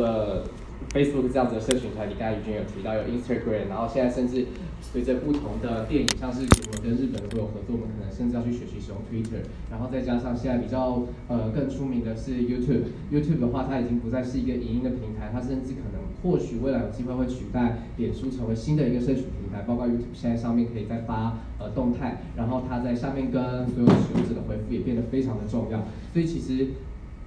了 Facebook 这样子的社群团，你刚才已经有提到有 Instagram，然后现在甚至随着不同的电影，像是我们跟日本都有合作，我们可能甚至要去学习使用 Twitter，然后再加上现在比较呃更出名的是 YouTube。YouTube 的话，它已经不再是一个影音的平台，它甚至可能或许未来有机会会取代脸书成为新的一个社群平台，包括 YouTube 现在上面可以再发呃动态，然后它在下面跟所有使用者的回复也变得非常的重要，所以其实。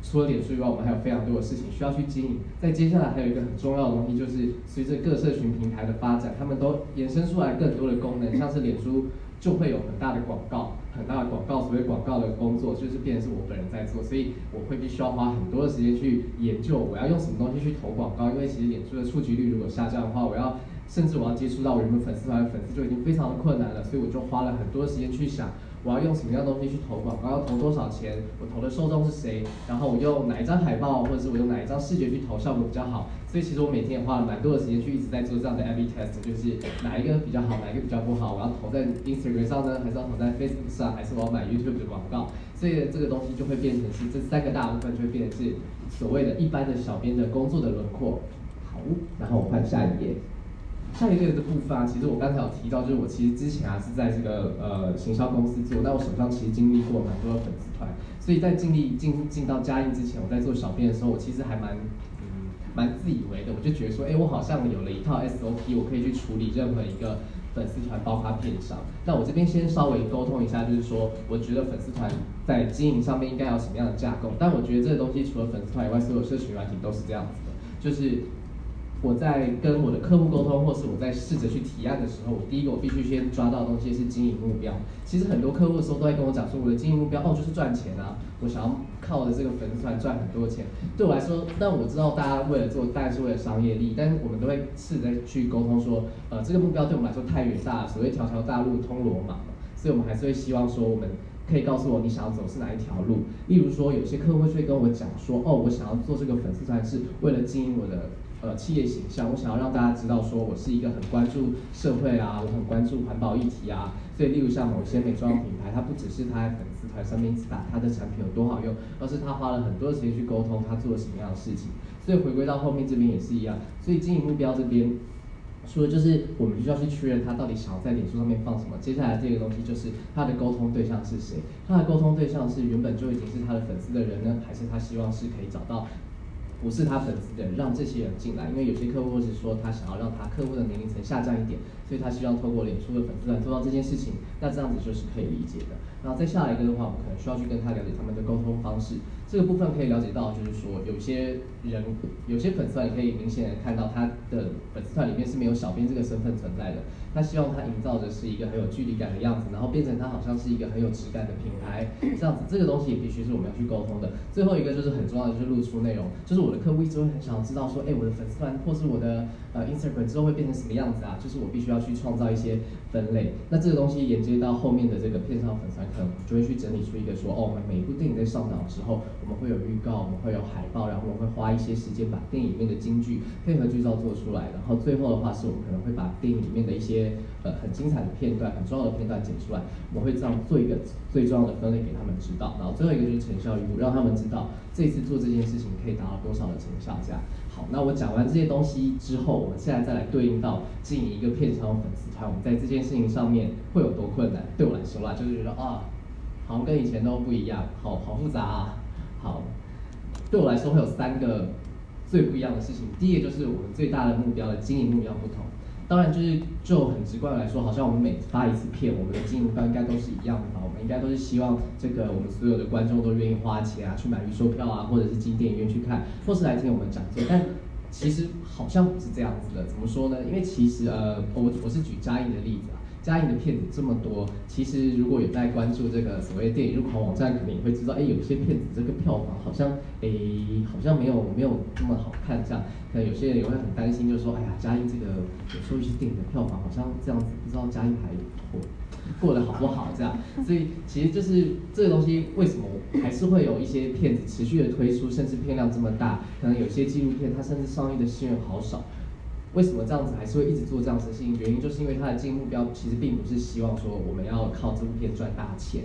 除了脸书以外，我们还有非常多的事情需要去经营。在接下来还有一个很重要的东西，就是随着各社群平台的发展，他们都延伸出来更多的功能。像是脸书就会有很大的广告，很大的广告，所谓广告的工作就是变成是我本人在做，所以我会必须要花很多的时间去研究我要用什么东西去投广告。因为其实脸书的触及率如果下降的话，我要甚至我要接触到我原本粉丝团的粉丝就已经非常的困难了，所以我就花了很多时间去想。我要用什么样东西去投广告？要投多少钱？我投的受众是谁？然后我用哪一张海报，或者是我用哪一张视觉去投效果比较好？所以其实我每天也花了蛮多的时间去一直在做这样的 A/B test，就是哪一个比较好，哪一个比较不好？我要投在 Instagram 上呢，还是要投在 Facebook 上，还是我要买 YouTube 的广告？所以这个东西就会变成是这三个大部分就会变成是所谓的一般的小编的工作的轮廓。好，然后我换下一页。下一页的部分啊，其实我刚才有提到，就是我其实之前啊是在这个呃行销公司做，但我手上其实经历过蛮多的粉丝团，所以在经历进进到嘉印之前，我在做小编的时候，我其实还蛮嗯蛮自以为的，我就觉得说，哎，我好像有了一套 SOP，我可以去处理任何一个粉丝团包括片商。那我这边先稍微沟通一下，就是说，我觉得粉丝团在经营上面应该有什么样的架构？但我觉得这个东西除了粉丝团以外，所有社群软体都是这样子的，就是。我在跟我的客户沟通，或是我在试着去提案的时候，我第一个我必须先抓到的东西是经营目标。其实很多客户的时候都在跟我讲说，我的经营目标哦就是赚钱啊，我想要靠着这个粉丝团赚很多钱。对我来说，但我知道大家为了做，当然是为了商业利益，但是我们都会试着去沟通说，呃，这个目标对我们来说太远大了，所谓条条大路通罗马嘛，所以我们还是会希望说，我们可以告诉我你想要走是哪一条路。例如说，有些客户会跟我讲说，哦，我想要做这个粉丝团是为了经营我的。呃，企业形象，我想要让大家知道，说我是一个很关注社会啊，我很关注环保议题啊。所以，例如像某些美妆品牌，它不只是它在粉丝团上面打它的产品有多好用，而是它花了很多时间去沟通它做了什么样的事情。所以，回归到后面这边也是一样。所以，经营目标这边，说就是我们需要去确认他到底想要在脸书上面放什么，接下来这个东西就是他的沟通对象是谁？他的沟通对象是原本就已经是他的粉丝的人呢，还是他希望是可以找到？不是他粉丝的，让这些人进来，因为有些客户是说他想要让他客户的年龄层下降一点，所以他希望透过脸书的粉丝团做到这件事情，那这样子就是可以理解的。然后再下一个的话，我们可能需要去跟他了解他们的沟通方式。这个部分可以了解到，就是说有些人有些粉丝团，你可以明显的看到他的粉丝团里面是没有小编这个身份存在的。他希望他营造的是一个很有距离感的样子，然后变成他好像是一个很有质感的品牌这样子。这个东西也必须是我们要去沟通的。最后一个就是很重要的，就是露出内容。就是我的客户一直会很想要知道说，哎，我的粉丝团或是我的呃 Instagram 之后会变成什么样子啊？就是我必须要去创造一些分类。那这个东西连接到后面的这个片上粉丝团，可能就会去整理出一个说，哦，我们每一部电影在上档之后。我们会有预告，我们会有海报，然后我们会花一些时间把电影里面的金句配合剧照做出来，然后最后的话是我们可能会把电影里面的一些呃很精彩的片段、很重要的片段剪出来，我们会这样做一个最重要的分类给他们知道，然后最后一个就是成效预估，让他们知道这次做这件事情可以达到多少的成效。这样好，那我讲完这些东西之后，我们现在再来对应到经营一个片场粉丝团，我们在这件事情上面会有多困难？对我来说啦，就是觉得啊，好像跟以前都不一样，好好复杂啊。好，对我来说会有三个最不一样的事情。第一个就是我们最大的目标的经营目标不同。当然，就是就很直观来说，好像我们每发一次片，我们的经营目标应该都是一样的吧？我们应该都是希望这个我们所有的观众都愿意花钱啊，去买预售票啊，或者是进电影院去看，或是来听我们讲座。但其实好像不是这样子的。怎么说呢？因为其实呃，我我是举嘉义的例子。嘉义的片子这么多，其实如果有在关注这个所谓电影入口网站，可能也会知道，哎，有些片子这个票房好像，哎，好像没有没有那么好看，这样。那有些人也会很担心，就是说，哎呀，嘉义这个有时候一些电影的票房好像这样子，不知道嘉义还过过得好不好这样。所以其实就是这个东西，为什么还是会有一些片子持续的推出，甚至片量这么大，可能有些纪录片它甚至上映的戏院好少。为什么这样子还是会一直做这样子的事情？原因就是因为他的经营目标其实并不是希望说我们要靠这部片赚大钱，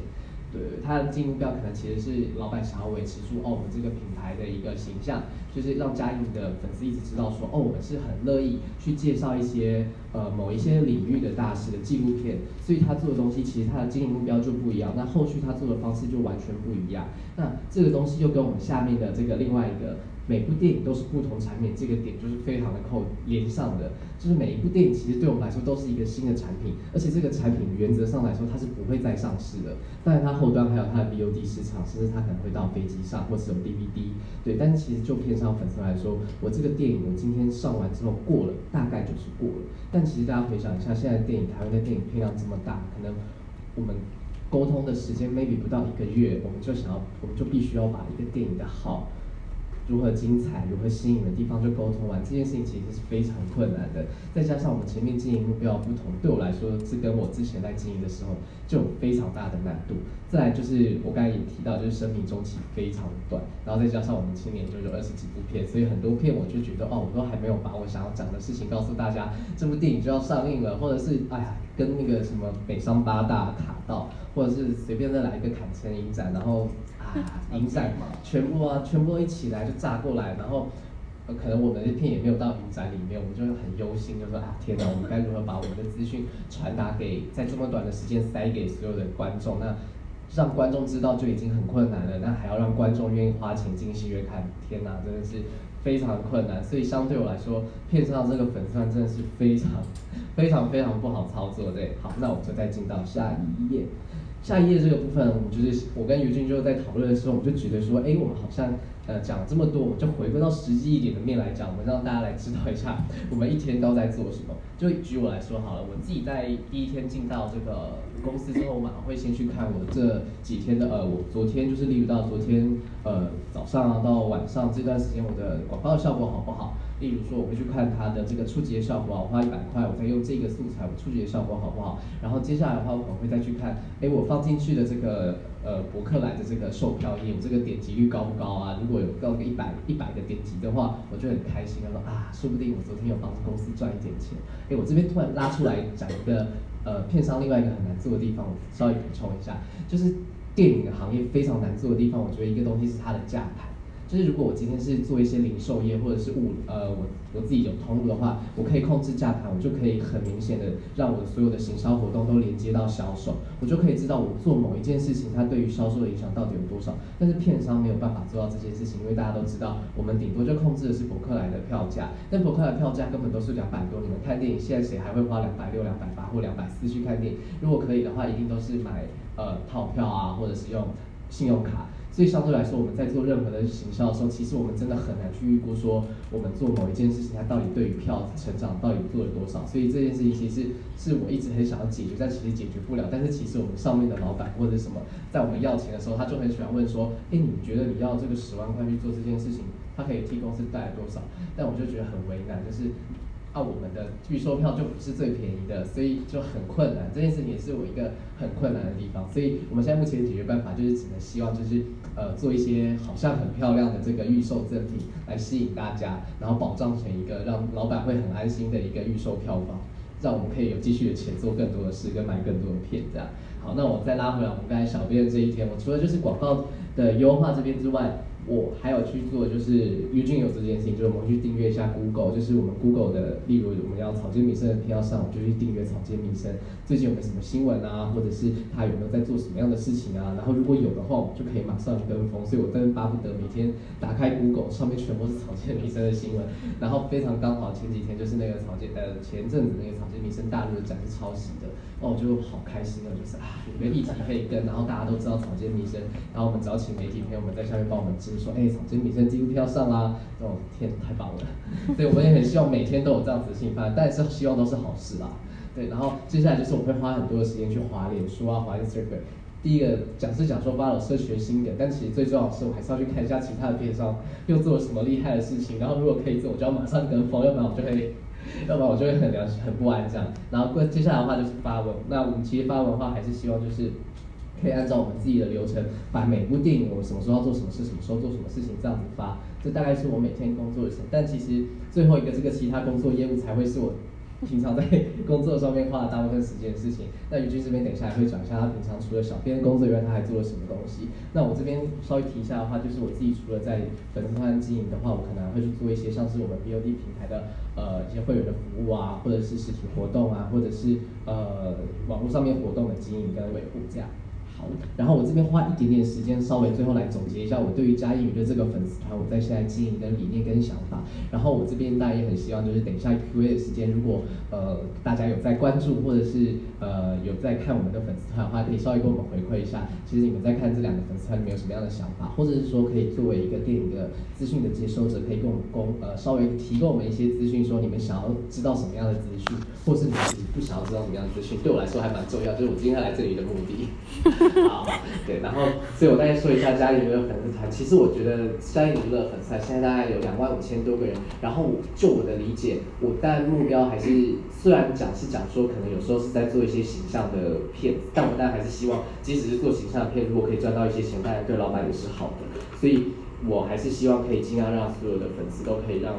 对，他的经营目标可能其实是老板想要维持住哦，我们这个品牌的一个形象，就是让嘉颖的粉丝一直知道说哦，我们是很乐意去介绍一些呃某一些领域的大师的纪录片，所以他做的东西其实他的经营目标就不一样，那后续他做的方式就完全不一样。那这个东西又跟我们下面的这个另外一个。每部电影都是不同产品，这个点就是非常的扣连上的，就是每一部电影其实对我们来说都是一个新的产品，而且这个产品原则上来说它是不会再上市的，当然它后端还有它的 VOD 市场，甚至它可能会到飞机上或是有 DVD，对，但其实就片商粉丝来说，我这个电影我今天上完之后过了，大概就是过了，但其实大家回想一下，现在电影台湾的电影片量这么大，可能我们沟通的时间 maybe 不到一个月，我们就想要，我们就必须要把一个电影的好。如何精彩，如何吸引的地方就沟通完，这件事情其实是非常困难的。再加上我们前面经营目标不同，对我来说是跟我之前在经营的时候就有非常大的难度。再来就是我刚才也提到，就是生命周期非常短，然后再加上我们今年就有二十几部片，所以很多片我就觉得哦，我都还没有把我想要讲的事情告诉大家，这部电影就要上映了，或者是哎呀，跟那个什么北上八大卡到，或者是随便再来一个坎城影展，然后。影展嘛，全部啊，全部都一起来就炸过来，然后可能我们的片也没有到影展里面，我们就会很忧心，就说啊天哪，我们该如何把我们的资讯传达给在这么短的时间塞给所有的观众？那让观众知道就已经很困难了，那还要让观众愿意花钱进戏院看，天哪，真的是非常困难。所以相对我来说，片上这个粉丝真的是非常非常非常不好操作。对，好，那我们就再进到下一页。下一页这个部分，我就是我跟于俊就在讨论的时候，我就觉得说，哎，我们好像呃讲这么多，我们就回归到实际一点的面来讲，我们让大家来知道一下，我们一天都在做什么。就举我来说好了，我自己在第一天进到这个公司之后，我马上会先去看我这几天的呃，我昨天就是例如到昨天呃早上啊到晚上这段时间，我的广告效果好不好？例如说，我会去看它的这个触及的效果，我花一百块，我再用这个素材，我触及的效果好不好？然后接下来的话，我可能会再去看，哎，我放进去的这个呃博客来的这个售票页，我这个点击率高不高啊？如果有高个一百一百个点击的话，我就很开心，他说啊，说不定我昨天有帮公司赚一点钱。哎，我这边突然拉出来讲一个呃片商另外一个很难做的地方，我稍微补充一下，就是电影行业非常难做的地方，我觉得一个东西是它的价牌。就是如果我今天是做一些零售业或者是物呃我我自己有通路的话，我可以控制价盘，我就可以很明显的让我所有的行销活动都连接到销售，我就可以知道我做某一件事情它对于销售的影响到底有多少。但是片商没有办法做到这件事情，因为大家都知道我们顶多就控制的是博客来的票价，但博客来的票价根本都是两百多，你们看电影现在谁还会花两百六、两百八或两百四去看电影？如果可以的话，一定都是买呃套票啊，或者是用信用卡。所以相对来说，我们在做任何的行销的时候，其实我们真的很难去预估说，我们做某一件事情，它到底对于票子成长到底做了多少。所以这件事情其实是我一直很想要解决，但其实解决不了。但是其实我们上面的老板或者什么，在我们要钱的时候，他就很喜欢问说，哎，你觉得你要这个十万块去做这件事情，他可以替公司带来多少？但我就觉得很为难，就是。那，我们的预售票就不是最便宜的，所以就很困难。这件事情也是我一个很困难的地方。所以我们现在目前解决办法就是只能希望就是呃做一些好像很漂亮的这个预售赠品来吸引大家，然后保障成一个让老板会很安心的一个预售票房，让我们可以有继续的钱做更多的事跟买更多的片这样。好，那我再拉回来我们刚才小编的这一天，我除了就是广告的优化这边之外。我还有去做，就是 Eugene 有这件事情，就是我们去订阅一下 Google，就是我们 Google 的，例如我们要草间弥生的片要上，我就去订阅草间弥生。最近有没有什么新闻啊，或者是他有没有在做什么样的事情啊？然后如果有的话，我们就可以马上跟风。所以我真巴不得每天打开 Google 上面全部是草间弥生的新闻。然后非常刚好前几天就是那个草间呃前阵子那个草间弥生大陆的展是抄袭的，哦我就好开心哦，就是啊有个议题可以跟，然后大家都知道草间弥生，然后我们找请媒体朋友们在下面帮我们支。说哎，草间弥生纪录片要上啦！哦天，太棒了！所以我们也很希望每天都有这样子的新番，但是希望都是好事啦。对，然后接下来就是我会花很多的时间去滑脸书啊，滑 Instagram。第一个讲是讲说发了社群新的，但其实最重要的是我还是要去看一下其他的片商又做了什么厉害的事情。然后如果可以做，我就要马上跟风，要不然我就会，要不然我就会很良心很不安这样。然后过接下来的话就是发文，那我们其实发文的话还是希望就是。可以按照我们自己的流程，把每部电影我什么时候要做什么事，什么时候做什么事情这样子发，这大概是我每天工作的时。但其实最后一个这个其他工作业务才会是我平常在工作上面花了大部分时间的事情。那于军这边等一下也会讲一下他平常除了小编工作以外，他还做了什么东西。那我这边稍微提一下的话，就是我自己除了在粉丝团经营的话，我可能会去做一些像是我们 BOD 平台的呃一些会员的服务啊，或者是实体活动啊，或者是呃网络上面活动的经营跟维护这样。好，然后我这边花一点点时间，稍微最后来总结一下我对于嘉义鱼的这个粉丝团，我在现在经营的理念跟想法。然后我这边大家也很希望，就是等一下 Q&A 的时间，如果呃大家有在关注或者是呃有在看我们的粉丝团的话，可以稍微跟我们回馈一下，其实你们在看这两个粉丝团里面有什么样的想法，或者是说可以作为一个电影的资讯的接收者，可以跟我们公呃稍微提供我们一些资讯，说你们想要知道什么样的资讯，或是你自己不想要知道什么样的资讯，对我来说还蛮重要，就是我今天来这里的目的。好，对，然后，所以我大概说一下嘉义娱乐粉丝团。其实我觉得嘉义娱乐粉丝团现在大概有两万五千多个人。然后，就我的理解，我但目标还是虽然讲是讲说，可能有时候是在做一些形象的片，但我但还是希望，即使是做形象的片，如果可以赚到一些钱，当然对老板也是好的。所以我还是希望可以尽量让所有的粉丝都可以让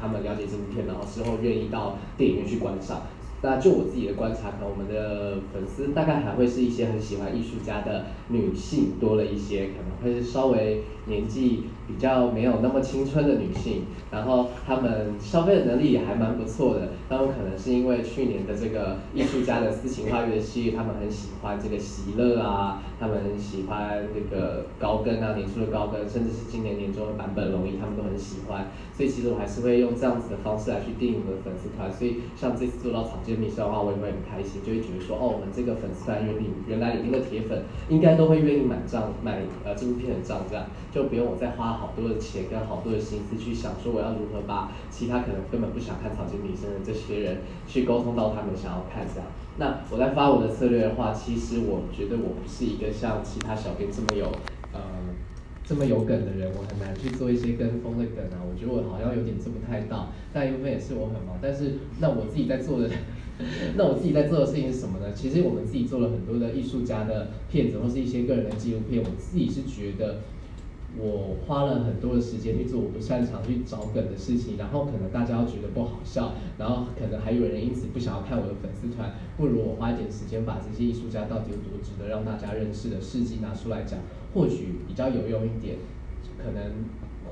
他们了解这部片，然后之后愿意到电影院去观赏。那就我自己的观察，可能我们的粉丝大概还会是一些很喜欢艺术家的女性多了一些，可能会是稍微年纪比较没有那么青春的女性，然后她们消费的能力也还蛮不错的。他们可能是因为去年的这个艺术家的私情花园系列，他们很喜欢这个喜乐啊，他们很喜欢这个高跟啊，年初的高跟，甚至是今年年终的版本龙一，他们都很喜欢。所以其实我还是会用这样子的方式来去定我的粉丝团。所以像这次做到草。间弥生的话，我也会很开心，就会觉得说，哦，我们这个粉丝团原里原来里面的铁粉，应该都会愿意买账买呃这部片的账，这样就就不用我再花好多的钱跟好多的心思去想说我要如何把其他可能根本不想看草间弥生的这些人去沟通到他们想要看这样。那我在发我的策略的话，其实我觉得我不是一个像其他小编这么有呃。这么有梗的人，我很难去做一些跟风的梗啊。我觉得我好像有点做不太到，但一部分也是我很忙。但是那我自己在做的，那我自己在做的事情是什么呢？其实我们自己做了很多的艺术家的片子，或是一些个人的纪录片。我自己是觉得。我花了很多的时间去做我不擅长去找梗的事情，然后可能大家觉得不好笑，然后可能还有人因此不想要看我的粉丝团，不如我花一点时间把这些艺术家到底有多值得让大家认识的事迹拿出来讲，或许比较有用一点。可能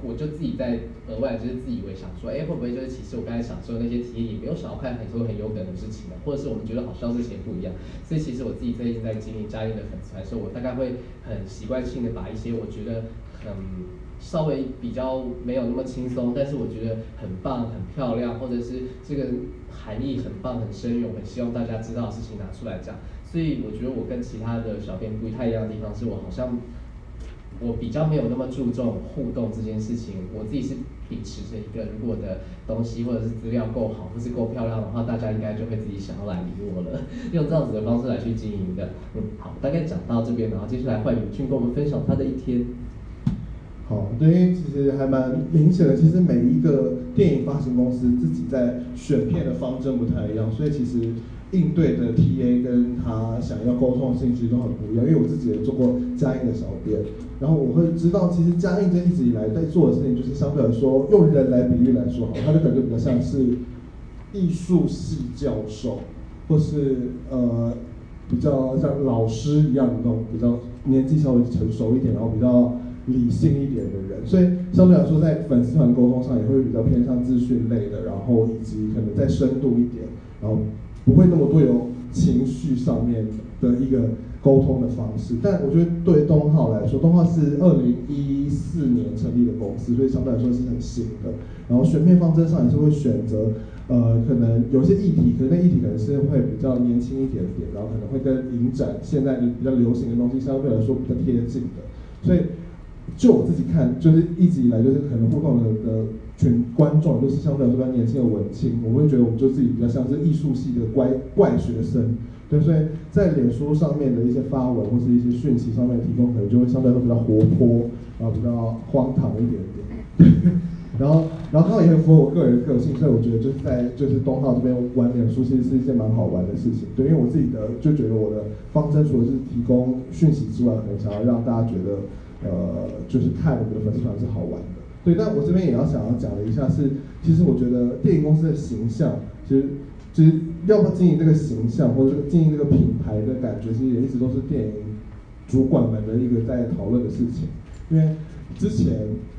我就自己在额外就是自以为想说，哎，会不会就是其实我刚才想说的那些体验也没有想要看很多很有梗的事情呢？或者是我们觉得好笑这些不一样。所以其实我自己最近在经营嘉义的粉丝团的时候，我大概会很习惯性的把一些我觉得。嗯，稍微比较没有那么轻松，但是我觉得很棒、很漂亮，或者是这个含义很棒、很深远，很希望大家知道的事情拿出来讲。所以我觉得我跟其他的小编不太一样的地方，是我好像我比较没有那么注重互动这件事情。我自己是秉持着一个，如果的东西或者是资料够好，或是够漂亮的话，大家应该就会自己想要来理我了。用这样子的方式来去经营的。嗯，好，大概讲到这边，然后接下来换永俊跟我们分享他的一天。好，对，因为其实还蛮明显的，其实每一个电影发行公司自己在选片的方针不太一样，所以其实应对的 TA 跟他想要沟通的信息都很不一样。因为我自己也做过嘉映的小编，然后我会知道，其实嘉映这一直以来在做的事情，就是相对来说用人来比喻来说，好，他的感觉比较像是艺术系教授，或是呃比较像老师一样的那种，比较年纪稍微成熟一点，然后比较。理性一点的人，所以相对来说，在粉丝团沟通上也会比较偏向资讯类的，然后以及可能再深度一点，然后不会那么多有情绪上面的一个沟通的方式。但我觉得对东浩来说，东浩是二零一四年成立的公司，所以相对来说是很新的。然后选片方针上也是会选择，呃，可能有些议题，可能那议题可能是会比较年轻一点点，然后可能会跟影展现在比较流行的东西相对来说比较贴近的，所以。就我自己看，就是一直以来就是可能互动的的群观众都是相对来说比较年轻的文青，我会觉得我们就自己比较像是艺术系的怪怪学生，对，所以在脸书上面的一些发文或是一些讯息上面提供，可能就会相对来说比较活泼，然后比较荒唐一点点，对 然后然后刚好也很符合我个人的个性，所以我觉得就是在就是东浩这边玩脸书其实是一件蛮好玩的事情，对，因为我自己的就觉得我的方针除了是提供讯息之外，可能想要让大家觉得。呃，就是看我们的粉丝团是好玩的，对。但我这边也要想要讲的一下是，其实我觉得电影公司的形象，其实就是要不经营这个形象，或者经营这个品牌的感觉，其实也一直都是电影主管们的一个在讨论的事情。因为之前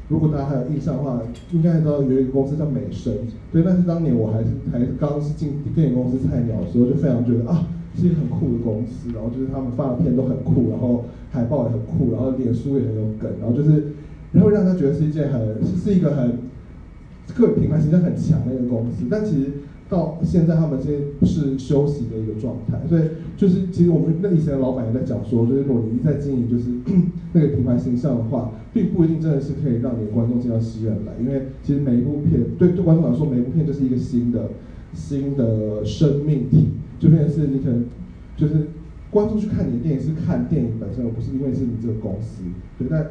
如果大家还有印象的话，应该知道有一个公司叫美声，对，但是当年我还是还是刚是进电影公司菜鸟的时候，就非常觉得啊，是一个很酷的公司，然后就是他们发的片都很酷，然后海报也很酷，然后脸书也很有梗，然后就是然后让他觉得是一件很是一个很个品牌形象很强的一个公司，但其实。到现在，他们现在是休息的一个状态，所以就是其实我们那以前的老板也在讲说，就是如果你一在经营就是 那个品牌形象的话，并不一定真的是可以让你的观众进到戏院来，因为其实每一部片对对观众来说，每一部片就是一个新的新的生命体，就变成是你可能就是观众去看你的电影是看电影本身，而不是因为是你这个公司，对。但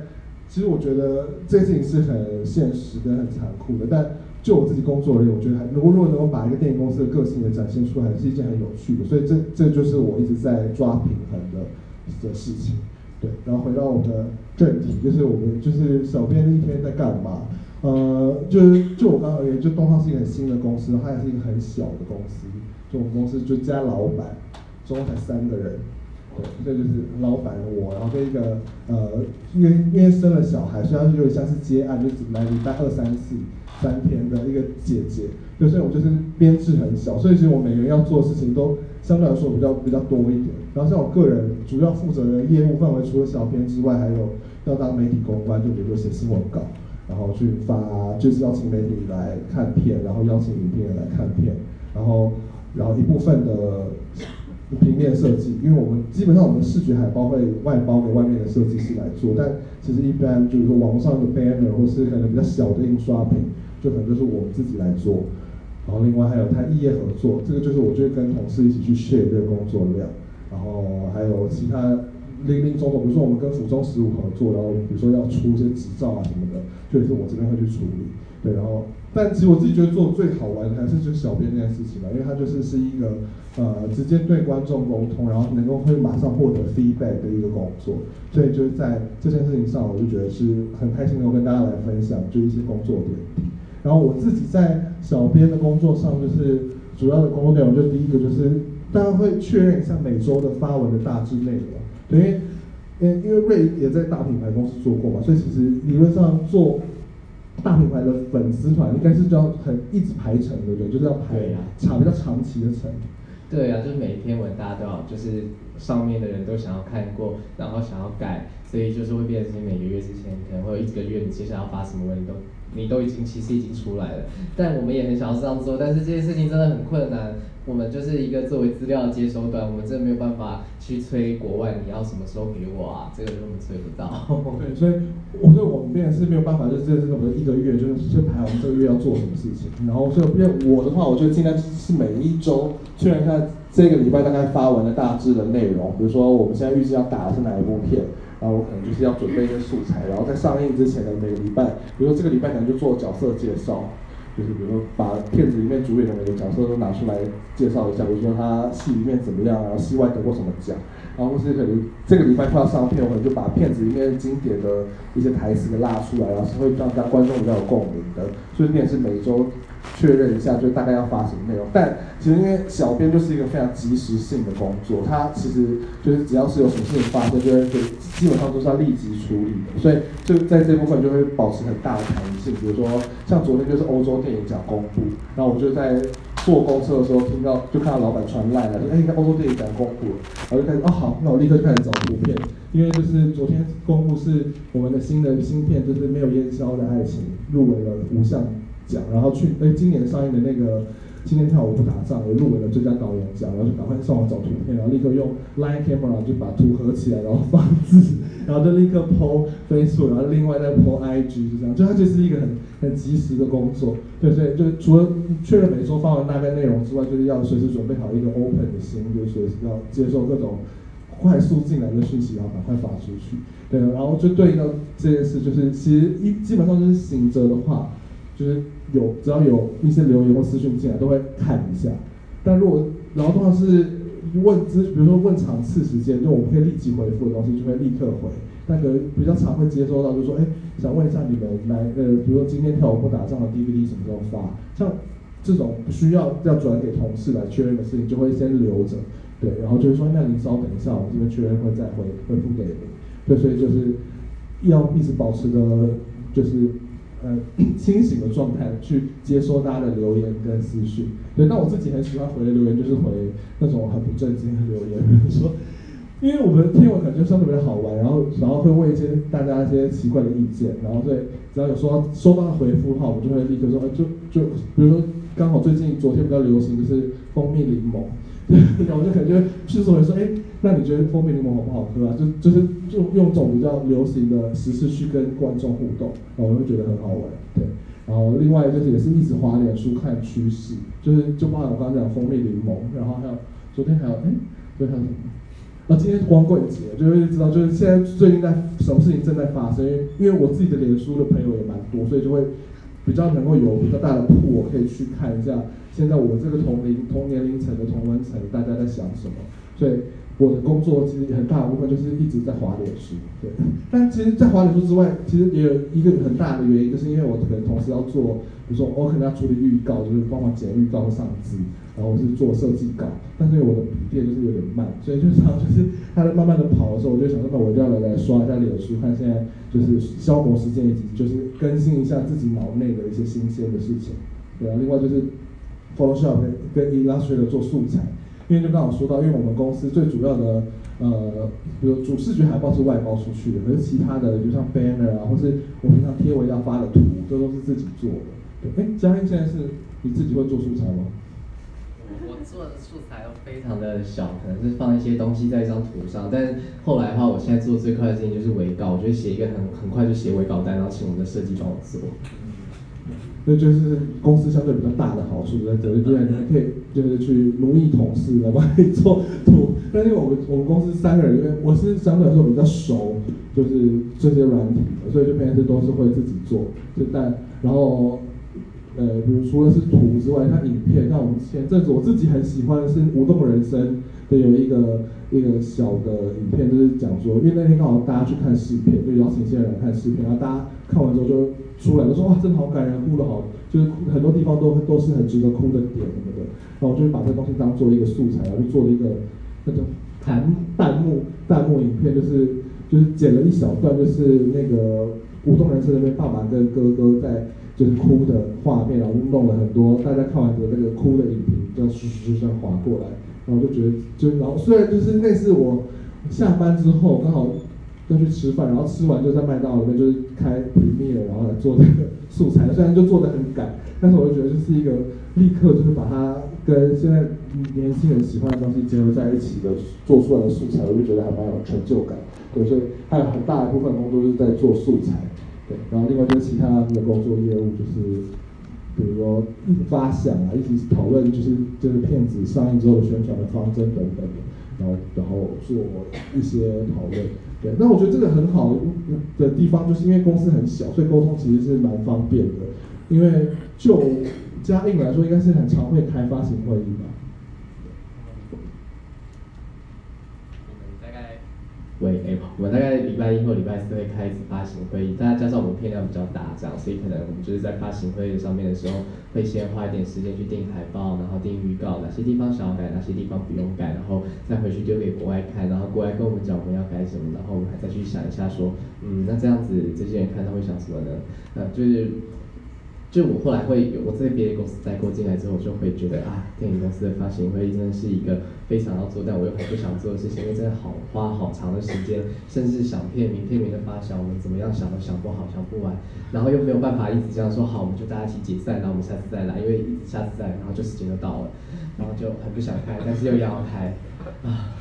其实我觉得这件事情是很现实跟很残酷的，但。就我自己工作而言，我觉得还如果如果能够把一个电影公司的个性也展现出来，是一件很有趣的。所以这这就是我一直在抓平衡的的事情。对，然后回到我们的正题，就是我们就是小编一天在干嘛？呃，就是就我刚刚而言，就东方是一个很新的公司，它也是一个很小的公司。我们公司就加老板，总共才三个人。对，这就是老板我，然后跟一个呃，因为因为生了小孩，所以他就有点像是接案，就只来礼拜二三四。三天的一个姐姐，对，所以我就是编制很小，所以其实我每个人要做的事情都相对来说比较比较多一点。然后像我个人主要负责的业务范围，除了小编之外，还有要当媒体公关，就比如说写新闻稿，然后去发，就是邀请媒体来看片，然后邀请影片来看片，然后然后一部分的平面设计，因为我们基本上我们视觉海报会外包给外面的设计师来做，但其实一般就是说网上的 banner 或是可能比较小的印刷品。就可能就是我们自己来做，然后另外还有他异业合作，这个就是我就会跟同事一起去 share 这个工作量，然后还有其他零零总总，比如说我们跟府中十五合作，然后比如说要出一些执照啊什么的，就也是我这边会去处理，对，然后但其实我自己觉得做最好玩的还是就是小编这件事情吧，因为它就是是一个呃直接对观众沟通，然后能够会马上获得 feedback 的一个工作，所以就是在这件事情上，我就觉得是很开心能够跟大家来分享，就一些工作点滴。然后我自己在小编的工作上，就是主要的工作内容，就第一个就是大家会确认一下每周的发文的大致内容，因为，因因为瑞也在大品牌公司做过嘛，所以其实理论上做大品牌的粉丝团应该是要很一直排成的，对，就是要排长比较长期的成。对啊，就是每一篇文大家都要，就是上面的人都想要看过，然后想要改，所以就是会变成每个月之前可能会有一个月你接下来要发什么文你都。你都已经其实已经出来了，但我们也很想要这样做，但是这件事情真的很困难。我们就是一个作为资料的接收端，我们真的没有办法去催国外你要什么时候给我啊，这个根本催不到。对，所以我觉得我们变是没有办法，就这这个一个月就是先排我们这个月要做什么事情，然后所以因为我的话，我就尽量是每一周确认一下这个礼拜大概发文的大致的内容，比如说我们现在预计要打的是哪一部片。然后我可能就是要准备一些素材，然后在上映之前的每个礼拜，比如说这个礼拜可能就做角色介绍，就是比如说把片子里面主演的每个角色都拿出来介绍一下，比如说他戏里面怎么样，然后戏外得过什么奖，然后或是可能这个礼拜快要上片，我可能就把片子里面经典的一些台词给拉出来，然后是会让大家观众比较有共鸣的，所以你也是每周。确认一下，就大概要发什么内容。但其实因为小编就是一个非常及时性的工作，他其实就是只要是有什么事情发生，就会就基本上都是要立即处理的。所以就在这部分就会保持很大的弹性。比如说像昨天就是欧洲电影奖公布，然后我就在坐公车的时候听到，就看到老板传来了，说哎，欧洲电影奖公布了，然后就开始哦好，那我立刻就开始找图片，因为就是昨天公布是我们的新的新片，就是没有烟硝的爱情入围了五项。奖，然后去哎，今年上映的那个《今天跳舞不打仗》也入围了最佳导演奖，然后就赶快上网找图片，然后立刻用 Line Camera 就把图合起来，然后放字，然后就立刻 po Facebook，然后另外再 po IG，就这样，就它就是一个很很及时的工作，对，所以就除了确认每周发完大概内容之外，就是要随时准备好一个 open 的心，就随时要接受各种快速进来的讯息，然后赶快发出去，对，然后就对应到这件事，就是其实一基本上就是醒着的话，就是。有只要有一些留言或私讯进来，都会看一下。但如果然后的话是问咨，比如说问场次时间，就我们可以立即回复的东西，就会立刻回。但可能比较常会接收到，就说哎，想问一下你们来呃，比如说今天跳舞不打仗的 DVD 什么时候发？像这种需要要转给同事来确认的事情，就会先留着，对，然后就是说，那您稍等一下，我们这边确认会再回回复给您，对，所以就是要一直保持的，就是呃清醒的状态去接收大家的留言跟私讯，对，那我自己很喜欢回的留言就是回那种很不正经的留言，说。因为我们天文可能就相对比较好玩，然后然后会问一些大家一些奇怪的意见，然后对只要有说收到回复的话，我们就会立刻说，呃就就比如说刚好最近昨天比较流行就是蜂蜜柠檬，对然后就感觉迅速会说，哎，那你觉得蜂蜜柠檬好不好喝啊？就就是就用这种比较流行的时事去跟观众互动，我会觉得很好玩，对。然后另外就是也是一直滑脸书看趋势，就是就包含我刚刚讲蜂蜜柠檬，然后还有昨天还有哎，昨天还有什么？啊，今天光棍节，就会知道，就是现在最近在什么事情正在发生。因为我自己的脸书的朋友也蛮多，所以就会比较能够有比较大的铺，我可以去看一下现在我这个同龄同年龄层的同温层大家在想什么。所以我的工作其实很大部分就是一直在滑脸书，对。但其实，在滑脸书之外，其实也有一个很大的原因，就是因为我可能同时要做，比如说我可能要处理预告，就是帮忙剪预告上字。然后我是做设计稿，但是我的笔电就是有点慢，所以就是就是它在慢慢的跑的时候，我就想说，那我一定要来来刷一下脸书，看现在就是消磨时间以及就是更新一下自己脑内的一些新鲜的事情。对啊，另外就是 Photoshop 跟 Illustrator 做素材，因为就刚好说到，因为我们公司最主要的呃，比如主视觉海报是外包出去的，可是其他的就像 banner 啊，或是我平常贴文要发的图，这都是自己做的。对，哎，嘉欣现在是你自己会做素材吗？我做的素材都非常的小，可能是放一些东西在一张图上。但是后来的话，我现在做最快的事情就是尾稿，我就写一个很很快就写尾稿单，然后请我们的设计帮我做。那就是公司相对比较大的好处在这里，对，你还可以就是去奴役同事来帮你做图。但是我们我们公司三个人，因为我是相对来说比较熟，就是这些软体的，所以就平时都是会自己做，就但然后。呃，比如除了是图之外，像影片，像我们前阵子我自己很喜欢的是《舞动人生》的有一个一个小的影片，就是讲说，因为那天刚好大家去看试片，就邀请一些人来看试片，然后大家看完之后就出来，我说哇，真的好感人，哭的好，就是很多地方都都是很值得哭的点什么的。然后我就把这东西当做一个素材，然后就做了一个那个弹弹幕弹幕影片，就是就是剪了一小段，就是那个《舞动人生》那边爸爸跟哥哥在。就是哭的画面，然后弄了很多，大家看完的那个哭的影评，这样嘘嘘这样划过来，然后就觉得，就然后虽然就是那次我下班之后刚好要去吃饭，然后吃完就在麦当劳里面就是开 Premiere，然后来做这个素材，虽然就做的很赶，但是我就觉得这是一个立刻就是把它跟现在年轻人喜欢的东西结合在一起的做出来的素材，我就觉得还蛮有成就感。对，所以还有很大一部分工作是在做素材。对，然后另外就是其他的工作业务，就是比如说发想啊，一起讨论，就是就是片子上映之后的宣传的方针等等的，然后然后做一些讨论。对，那我觉得这个很好的地方，就是因为公司很小，所以沟通其实是蛮方便的。因为就嘉应来说，应该是很常会开发行会议吧。喂，哎，我们大概礼拜一或礼拜四会开一次发行会议，大家加上我们片量比较大，这样，所以可能我们就是在发行会议上面的时候，会先花一点时间去定海报，然后定预告，哪些地方想要改，哪些地方不用改，然后再回去丢给国外看，然后国外跟我们讲我们要改什么，然后我们还再去想一下说，嗯，那这样子这些人看到会想什么呢？呃，就是。就我后来会有我在别的公司待过进来之后，我就会觉得啊，电影公司的发行会真的是一个非常要做，但我又很不想做的事情，因为真的好花好长的时间，甚至想片名片名的发想，我们怎么样想都想不好，想不完，然后又没有办法一直这样说好，我们就大家一起解散，然后我们下次再来，因为下次再来，然后就时间就到了，然后就很不想开，但是又要开，啊。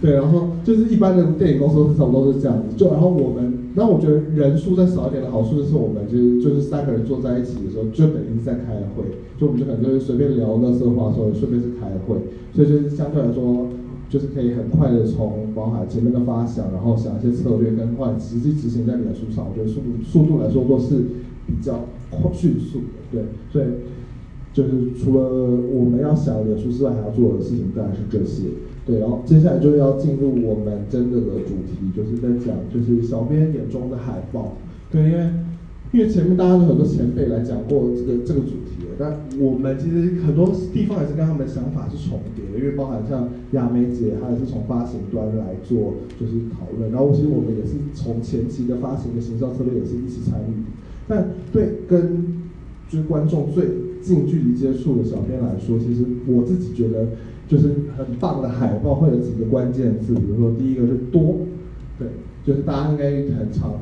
对，然后就是一般的电影公司差不多都是这样子。就然后我们，那我觉得人数再少一点的好处就是，我们就是就是三个人坐在一起的时候，就等于是在开会。就我们就可能就是随便聊乐色话的时候，顺便是开会。所以就是相对来说，就是可以很快的从包含前面的发想，然后想一些策略，跟后来实际执行在脸书上，我觉得速度速度来说都是比较快迅速的。对，所以就是除了我们要想脸书之外，还要做的事情当然是这些。对，然后接下来就要进入我们真正的主题，就是在讲，就是小编眼中的海报。对，因为因为前面大家有很多前辈来讲过这个这个主题，但我们其实很多地方也是跟他们的想法是重叠的，因为包含像亚美姐，她也是从发行端来做就是讨论，然后其实我们也是从前期的发行的行销策略也是一起参与。但对跟就是观众最近距离接触的小编来说，其实我自己觉得就是很棒的海报会有几个关键字，比如说第一个是多，对。就是大家应该很长，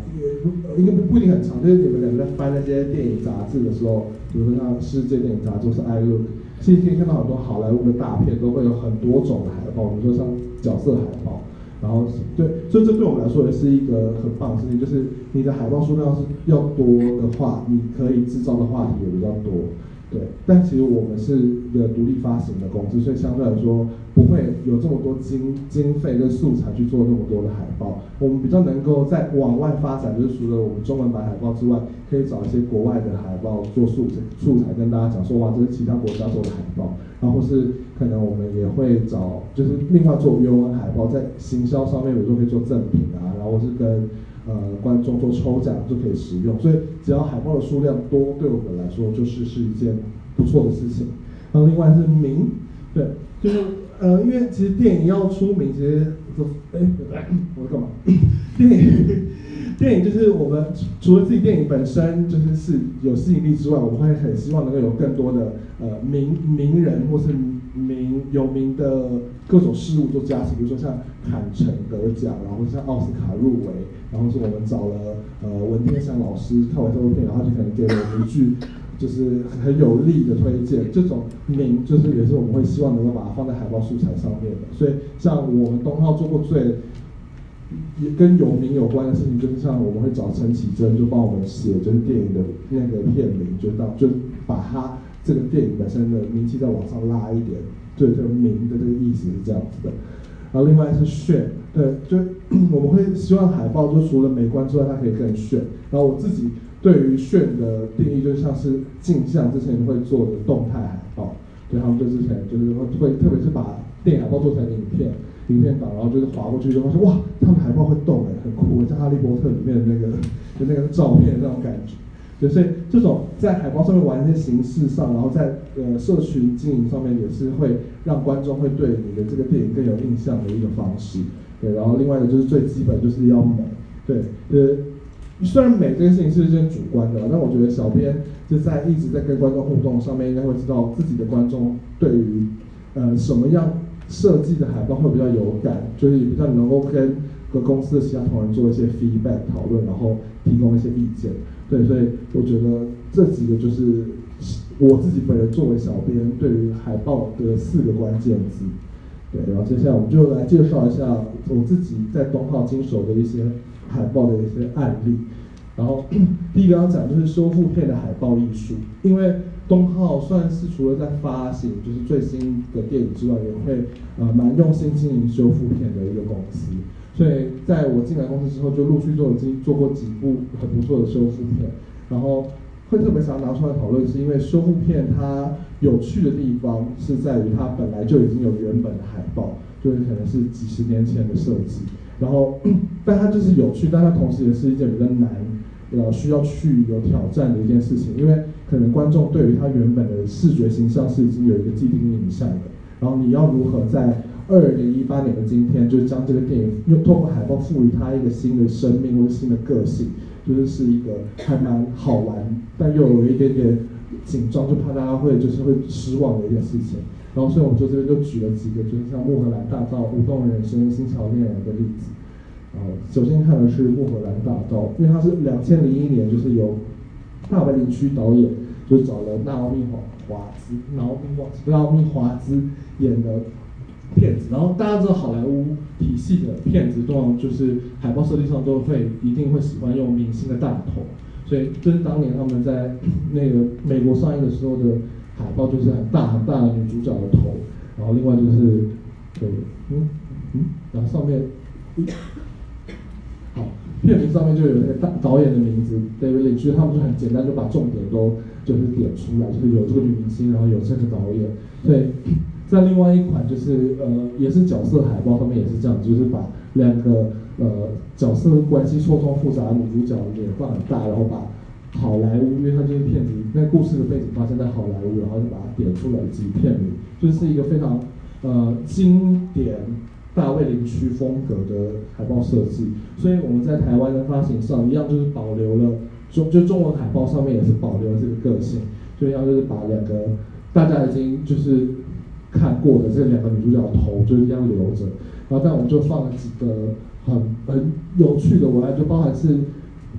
应该不不一定很长。就是你们两个在翻那些电影杂志的时候，比如说像世界电影杂志是 I Look，其实可以看到很多好莱坞的大片都会有很多种的海报，比如说像角色海报，然后对，所以这对我们来说也是一个很棒的事情，就是你的海报数量是要多的话，你可以制造的话题也比较多。对，但其实我们是一个独立发行的公司，所以相对来说不会有这么多经经费跟素材去做那么多的海报。我们比较能够在往外发展，就是除了我们中文版海报之外，可以找一些国外的海报做素材，素材跟大家讲说，哇，这是其他国家做的海报。然后是可能我们也会找，就是另外做原文海报，在行销上面，比如说可以做赠品啊，然后是跟。呃，观众做抽奖就可以使用，所以只要海报的数量多，对我们来说就是是一件不错的事情。然后另外是名，对，就是呃，因为其实电影要出名，其实就哎，我干嘛？电影电影就是我们除了自己电影本身就是是有吸引力之外，我们会很希望能够有更多的呃名名人或是。名有名的各种事物做加持，比如说像坎城得奖，然后像奥斯卡入围，然后是我们找了呃文天祥老师看完这部片，然后就可能给我们一句就是很有力的推荐。这种名就是也是我们会希望能够把它放在海报素材上面的。所以像我们东浩做过最也跟有名有关的事情，就是像我们会找陈绮贞就帮我们写就是电影的那个片名，就到就把它。这个电影本身的名气再往上拉一点，对这个名的这个意思是这样子的。然后另外是炫，对，就我们会希望海报就除了美观之外，它可以更炫。然后我自己对于炫的定义，就像是镜像之前会做的动态海报，对他们就之前就是会会特别是把电影海报做成影片，影片档，然后就是划过去就发现哇，他们海报会动哎，很酷，像哈利波特里面的那个就那个照片那种感觉。对，所以这种在海报上面玩一些形式上，然后在呃社群经营上面也是会让观众会对你的这个电影更有印象的一个方式。对，然后另外一个就是最基本就是要美。对，呃，虽然美这件事情是一件主观的，但我觉得小编就在一直在跟观众互动上面，应该会知道自己的观众对于呃什么样设计的海报会比较有感，就是比较能够跟各公司的其他同仁做一些 feedback 讨论，然后提供一些意见。对，所以我觉得这几个就是我自己本人作为小编对于海报的四个关键字。对，然后接下来我们就来介绍一下我自己在东浩经手的一些海报的一些案例。然后 第一个要讲就是修复片的海报艺术，因为东浩算是除了在发行就是最新的电影之外，也会呃蛮用心经营修复片的一个公司。所以在我进来公司之后，就陆续都已经做过几部很不错的修复片，然后会特别想要拿出来讨论，是因为修复片它有趣的地方是在于它本来就已经有原本的海报，就是可能是几十年前的设计，然后 但它就是有趣，但它同时也是一件比较难，呃需要去有挑战的一件事情，因为可能观众对于它原本的视觉形象是已经有一个既定印象的，然后你要如何在二零一八年的今天，就是将这个电影用透过海报赋予它一个新的生命或者新的个性，就是是一个还蛮好玩，但又有一点点紧张，就怕大家会就是会失望的一件事情。然后，所以我们就这边就举了几个，就是像穆荷兰大道、舞动人生、新桥恋人的例子。然后，首先看的是穆荷兰大道，因为它是两千零一年，就是由大白领区导演就找了纳奥米华兹、娜奥米华纳奥米华兹演的。片子，然后大家知道好莱坞体系的片子，通常就是海报设计上都会一定会喜欢用明星的大头，所以就是当年他们在那个美国上映的时候的海报就是很大很大的女主角的头，然后另外就是对，嗯嗯，然后上面，好，片名上面就有那个大导演的名字，David Lynch，他们就很简单就把重点都就是点出来，就是有这个女明星，然后有这个导演，对。在另外一款就是呃也是角色海报上面也是这样，就是把两个呃角色关系错综复杂的女主角脸放很大，然后把好莱坞，因为它就是片子，那故事的背景发生在好莱坞，然后就把它点出来及片名，就是一个非常呃经典大卫林区风格的海报设计。所以我们在台湾的发行上一样，就是保留了中就中文海报上面也是保留了这个个性，就一样就是把两个大家已经就是看过的这两个女主角的头就是这样留着，然后但我们就放了几个很很有趣的文案，就包含是。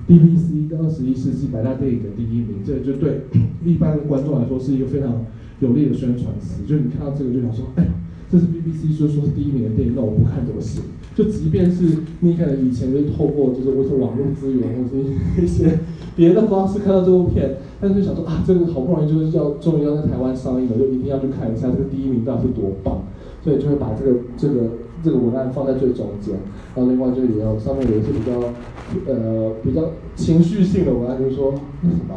BBC 的二十一世纪百大电影的第一名，这就对一般的观众来说是一个非常有力的宣传词。就你看到这个就想说，哎，这是 BBC 说说是第一名的电影，那我不看怎么行？就即便是你可能以前就是透过就是我说网络资源或是一些别的方式看到这部片，但是就想说啊，这个好不容易就是要终于要在台湾上映了，就一定要去看一下这个第一名到底是多棒，所以就会把这个这个。这个文案放在最中间，然后另外就也有上面有一些比较，呃，比较情绪性的文案，就是说那什么，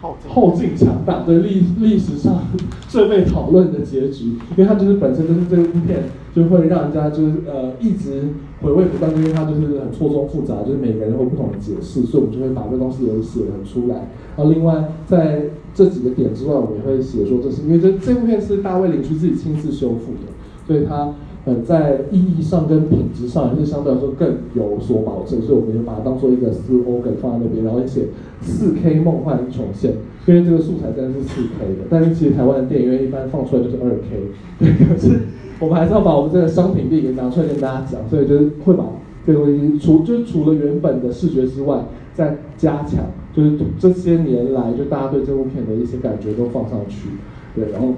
后劲强大，对历历史上最被讨论的结局，因为它就是本身就是这部片就会让人家就是呃一直回味不断，因为它就是很错综复杂，就是每个人会不同的解释，所以我们就会把这东西也写很出来。然后另外在这几个点之外，我们也会写说，这是因为这这部片是大卫林区自己亲自修复的，所以他。呃，在意义上跟品质上也是相对来说更有所保证，所以我们就把它当做一个四 O 给放在那边，然后写四 K 梦幻重现，因为这个素材真的是四 K 的，但是其实台湾的电影院一般放出来就是二 K，对，可是我们还是要把我们这个商品力给拿出来跟大家讲，所以就是会把这个东西除就是除了原本的视觉之外，再加强，就是这些年来就大家对这部片的一些感觉都放上去，对，然后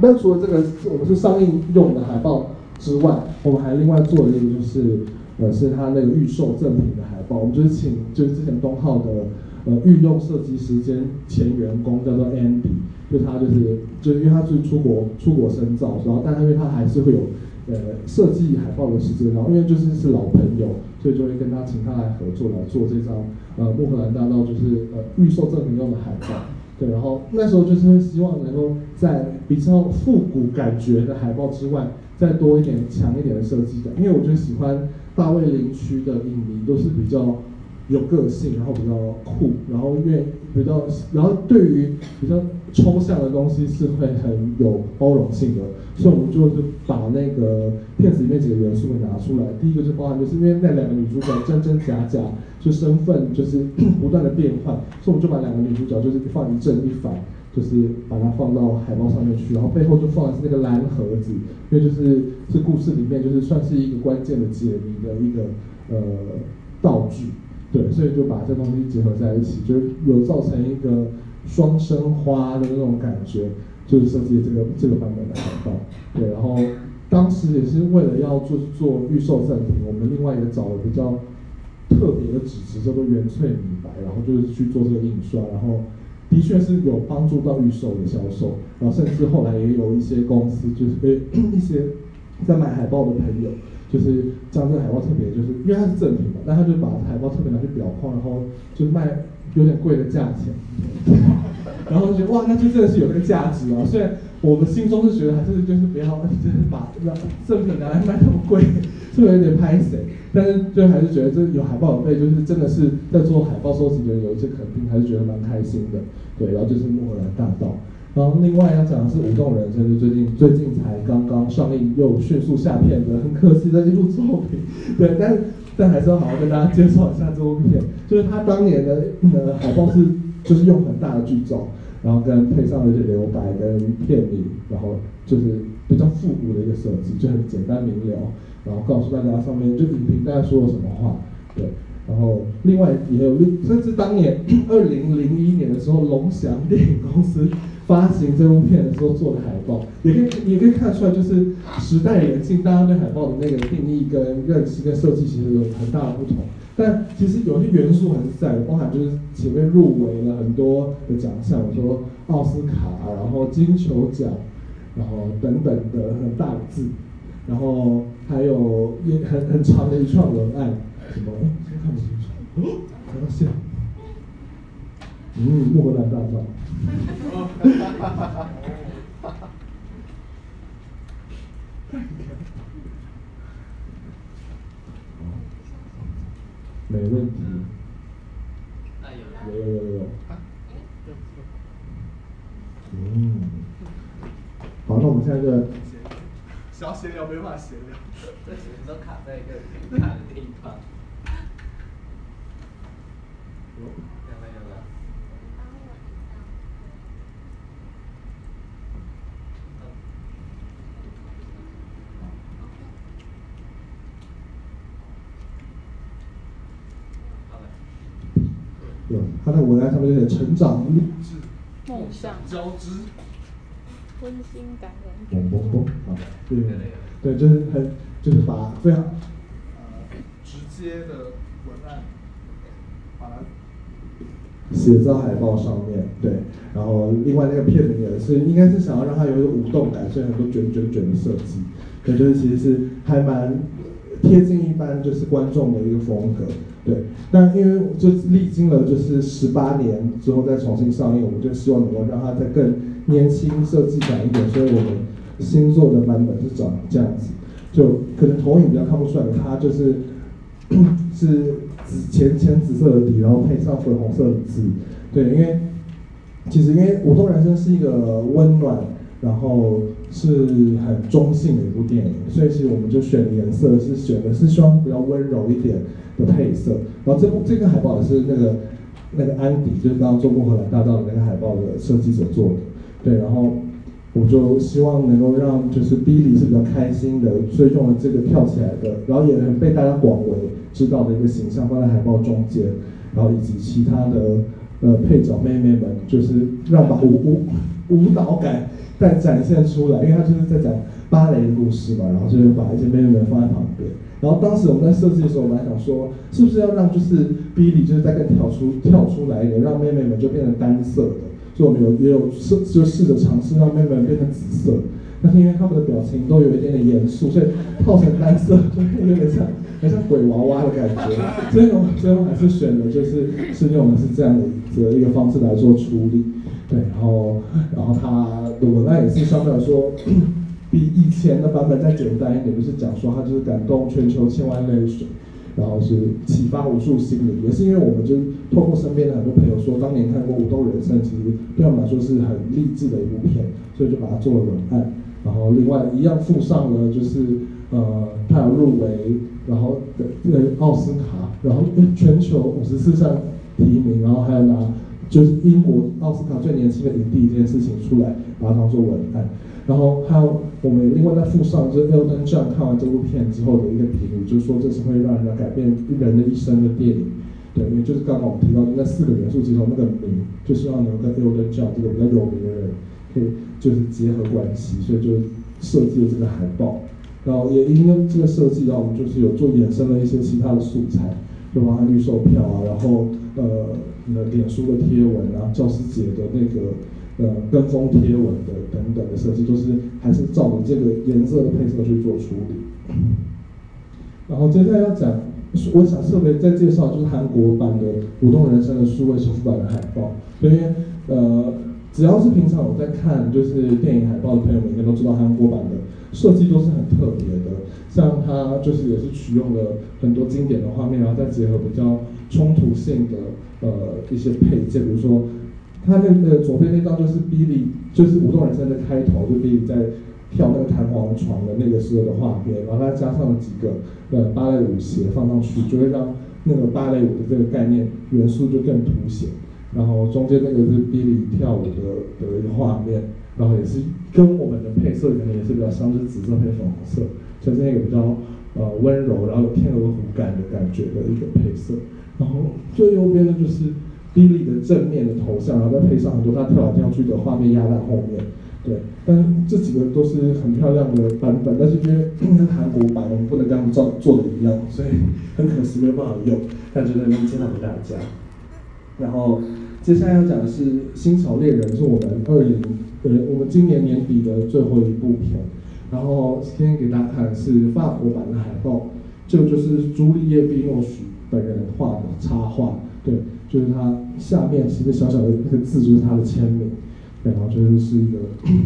那除了这个我们是上映用的海报。之外，我们还另外做了一个，就是呃，是他那个预售赠品的海报。我们就是请，就是之前东浩的呃御用设计师兼前员工叫做 Andy，就他就是，就因为他是出国出国深造，然后但因为他还是会有呃设计海报的时间，然后因为就是是老朋友，所以就会跟他请他来合作来做这张呃穆荷兰大道就是呃预售赠品用的海报。对，然后那时候就是希望能够在比较复古感觉的海报之外。再多一点强一点的设计感，因为我觉得喜欢大卫林区的影迷都是比较有个性，然后比较酷，然后愿比较，然后对于比较抽象的东西是会很有包容性的，所以我们就是把那个片子里面几个元素给拿出来。第一个就包含就是因为那两个女主角真真假假，就身份就是不断的变换，所以我们就把两个女主角就是放一正一反。就是把它放到海报上面去，然后背后就放的是那个蓝盒子，因为就是这故事里面就是算是一个关键的解谜的一个呃道具，对，所以就把这东西结合在一起，就有造成一个双生花的那种感觉，就是设计这个这个版本的海报，对，然后当时也是为了要做做预售赠品，我们另外也找了比较特别的纸质叫做原萃米白，然后就是去做这个印刷，然后。的确是有帮助到预售的销售，然后甚至后来也有一些公司，就是被 一些在买海报的朋友，就是将这个海报特别，就是因为它是正品嘛，但他就把海报特别拿去裱框，然后就卖有点贵的价钱，然后就哇，那就真的是有那个价值啊！虽然我们心中是觉得还是就是不要，就是把让正品拿来卖那么贵，是不是有点拍谁？但是就还是觉得这有海报有背，就是真的是在做海报收集的人有一些肯定，还是觉得蛮开心的。对，然后就是莫兰大道。然后另外要讲的是舞动人生，是最近最近才刚刚上映又迅速下片的，很可惜的一部作品。对，但但还是要好好跟大家介绍一下这部片，就是他当年的呃海报是就是用很大的剧照，然后跟配上了一些留白跟片名，然后就是比较复古的一个设计，就很简单明了。然后告诉大家上面就影评大家说了什么话，对，然后另外也有另甚至当年 二零零一年的时候，龙翔电影公司发行这部片的时候做的海报，也可以也可以看出来，就是时代演进，大家对海报的那个定义跟认识跟设计其实有很大的不同。但其实有些元素还是在，包含就是前面入围了很多的奖项，我说奥斯卡，然后金球奖，然后等等的很大的字。然后还有一很很长的一串文案，什么？先看不清楚，还要笑。嗯，莫过南大照。没问题。有有有有有。嗯，好，那我们现在就。小闲聊没法闲聊。这其实都卡在一个卡的地方。有了有了。好了。有他在文案上面就写成长励志梦想交织，温馨感人。嘣嘣嘣，好，对对，就是很就是把非常呃，直接的文案，把它写在海报上面，对，然后另外那个片名也是，应该是想要让它有一个舞动感，所以很多卷卷卷的设计，可，就是其实是还蛮贴近一般就是观众的一个风格，对。那因为就历经了就是十八年之后再重新上映，我们就希望能够让它再更年轻设计感一点，所以我们新做的版本是长这样子，就可能投影比较看不出来，它就是。是紫浅浅紫色的底，然后配上粉红色的字，对，因为其实因为《舞动人生》是一个温暖，然后是很中性的一部电影，所以其实我们就选的颜色是选的是希望比较温柔一点的配色。然后这部这个海报也是那个那个安迪，就是刚刚做过荷兰大道的那个海报的设计者做的，对，然后。我就希望能够让就是 Billy 是比较开心的，所以用了这个跳起来的，然后也很被大家广为知道的一个形象放在海报中间，然后以及其他的呃配角妹妹们，就是让把舞舞舞蹈感再展现出来，因为他就是在讲芭蕾的故事嘛，然后就是把一些妹妹们放在旁边。然后当时我们在设计的时候，我们还想说，是不是要让就是 Billy 就是在更跳出跳出来一点，让妹妹们就变成单色的。我们有也有试就试着尝试让妹妹变成紫色，但是因为他们的表情都有一点点严肃，所以套成单色就有点像，很像鬼娃娃的感觉。所以我们最后还是选的就是是用的是这样的一个一个方式来做处理，对，然后然后它的文案也是相对来说比以前的版本再简单一点，就是讲说他就是感动全球千万泪水。然后是启发无数心灵，也是因为我们就是透过身边的很多朋友说，当年看过《武动人生》，其实对我们来说是很励志的一部片，所以就把它做了文案。然后另外一样附上了就是呃，他有入围，然后的呃奥斯卡，然后全球五十四项提名，然后还有拿就是英国奥斯卡最年轻的影帝这件事情出来，把它当做文案。然后还有我们另外再附上，就是 Elton John 看完这部片之后的一个评语，就是说这是会让人家改变人的一生的电影。对，因为就是刚刚我们提到的那四个元素之中那个名，就希望能跟 Elton John 这个比较有名的人可以就是结合关系，所以就设计了这个海报。然后也因为这个设计，然后我们就是有做衍生了一些其他的素材，就包含预售票啊，然后呃，的脸书的贴文啊，教师节的那个。呃，跟风贴文的等等的设计，都是还是照着这个颜色的配色去做处理。然后接下来要讲，我想特别再介绍就是韩国版的《舞动人生》的数位修复版的海报。因为呃，只要是平常有在看就是电影海报的朋友们，应该都知道韩国版的设计都是很特别的。像它就是也是取用了很多经典的画面，然后再结合比较冲突性的呃一些配件，比如说。他那个左边那张就是 Billy，就是《舞动人生》的开头，就 Billy 在跳那个弹簧床的那个时候的画面，然后他加上了几个呃芭蕾舞鞋放上去，就会让那个芭蕾舞的这个概念元素就更凸显。然后中间那个是 Billy 跳舞的的一个画面，然后也是跟我们的配色可能也是比较相似，紫色配粉红色，呈现一个比较呃温柔，然后有天鹅湖感的感觉的一个配色。然后最右边的就是。Billy 的正面的头像，然后再配上很多他跳来跳去的画面压在后面，对。但这几个都是很漂亮的版本，但是因为跟韩国版我们不能跟他们做做的一样，所以很可惜没有办法用，但就在那边介绍给大家。然后接下来要讲的是《新潮猎人》，是我们二零呃我们今年年底的最后一部片。然后今天给大家看的是法国版的海报，这个就是朱丽叶·碧诺许本人画的插画，对。就是它下面其实小小的那个字就是他的签名，然后就是是一个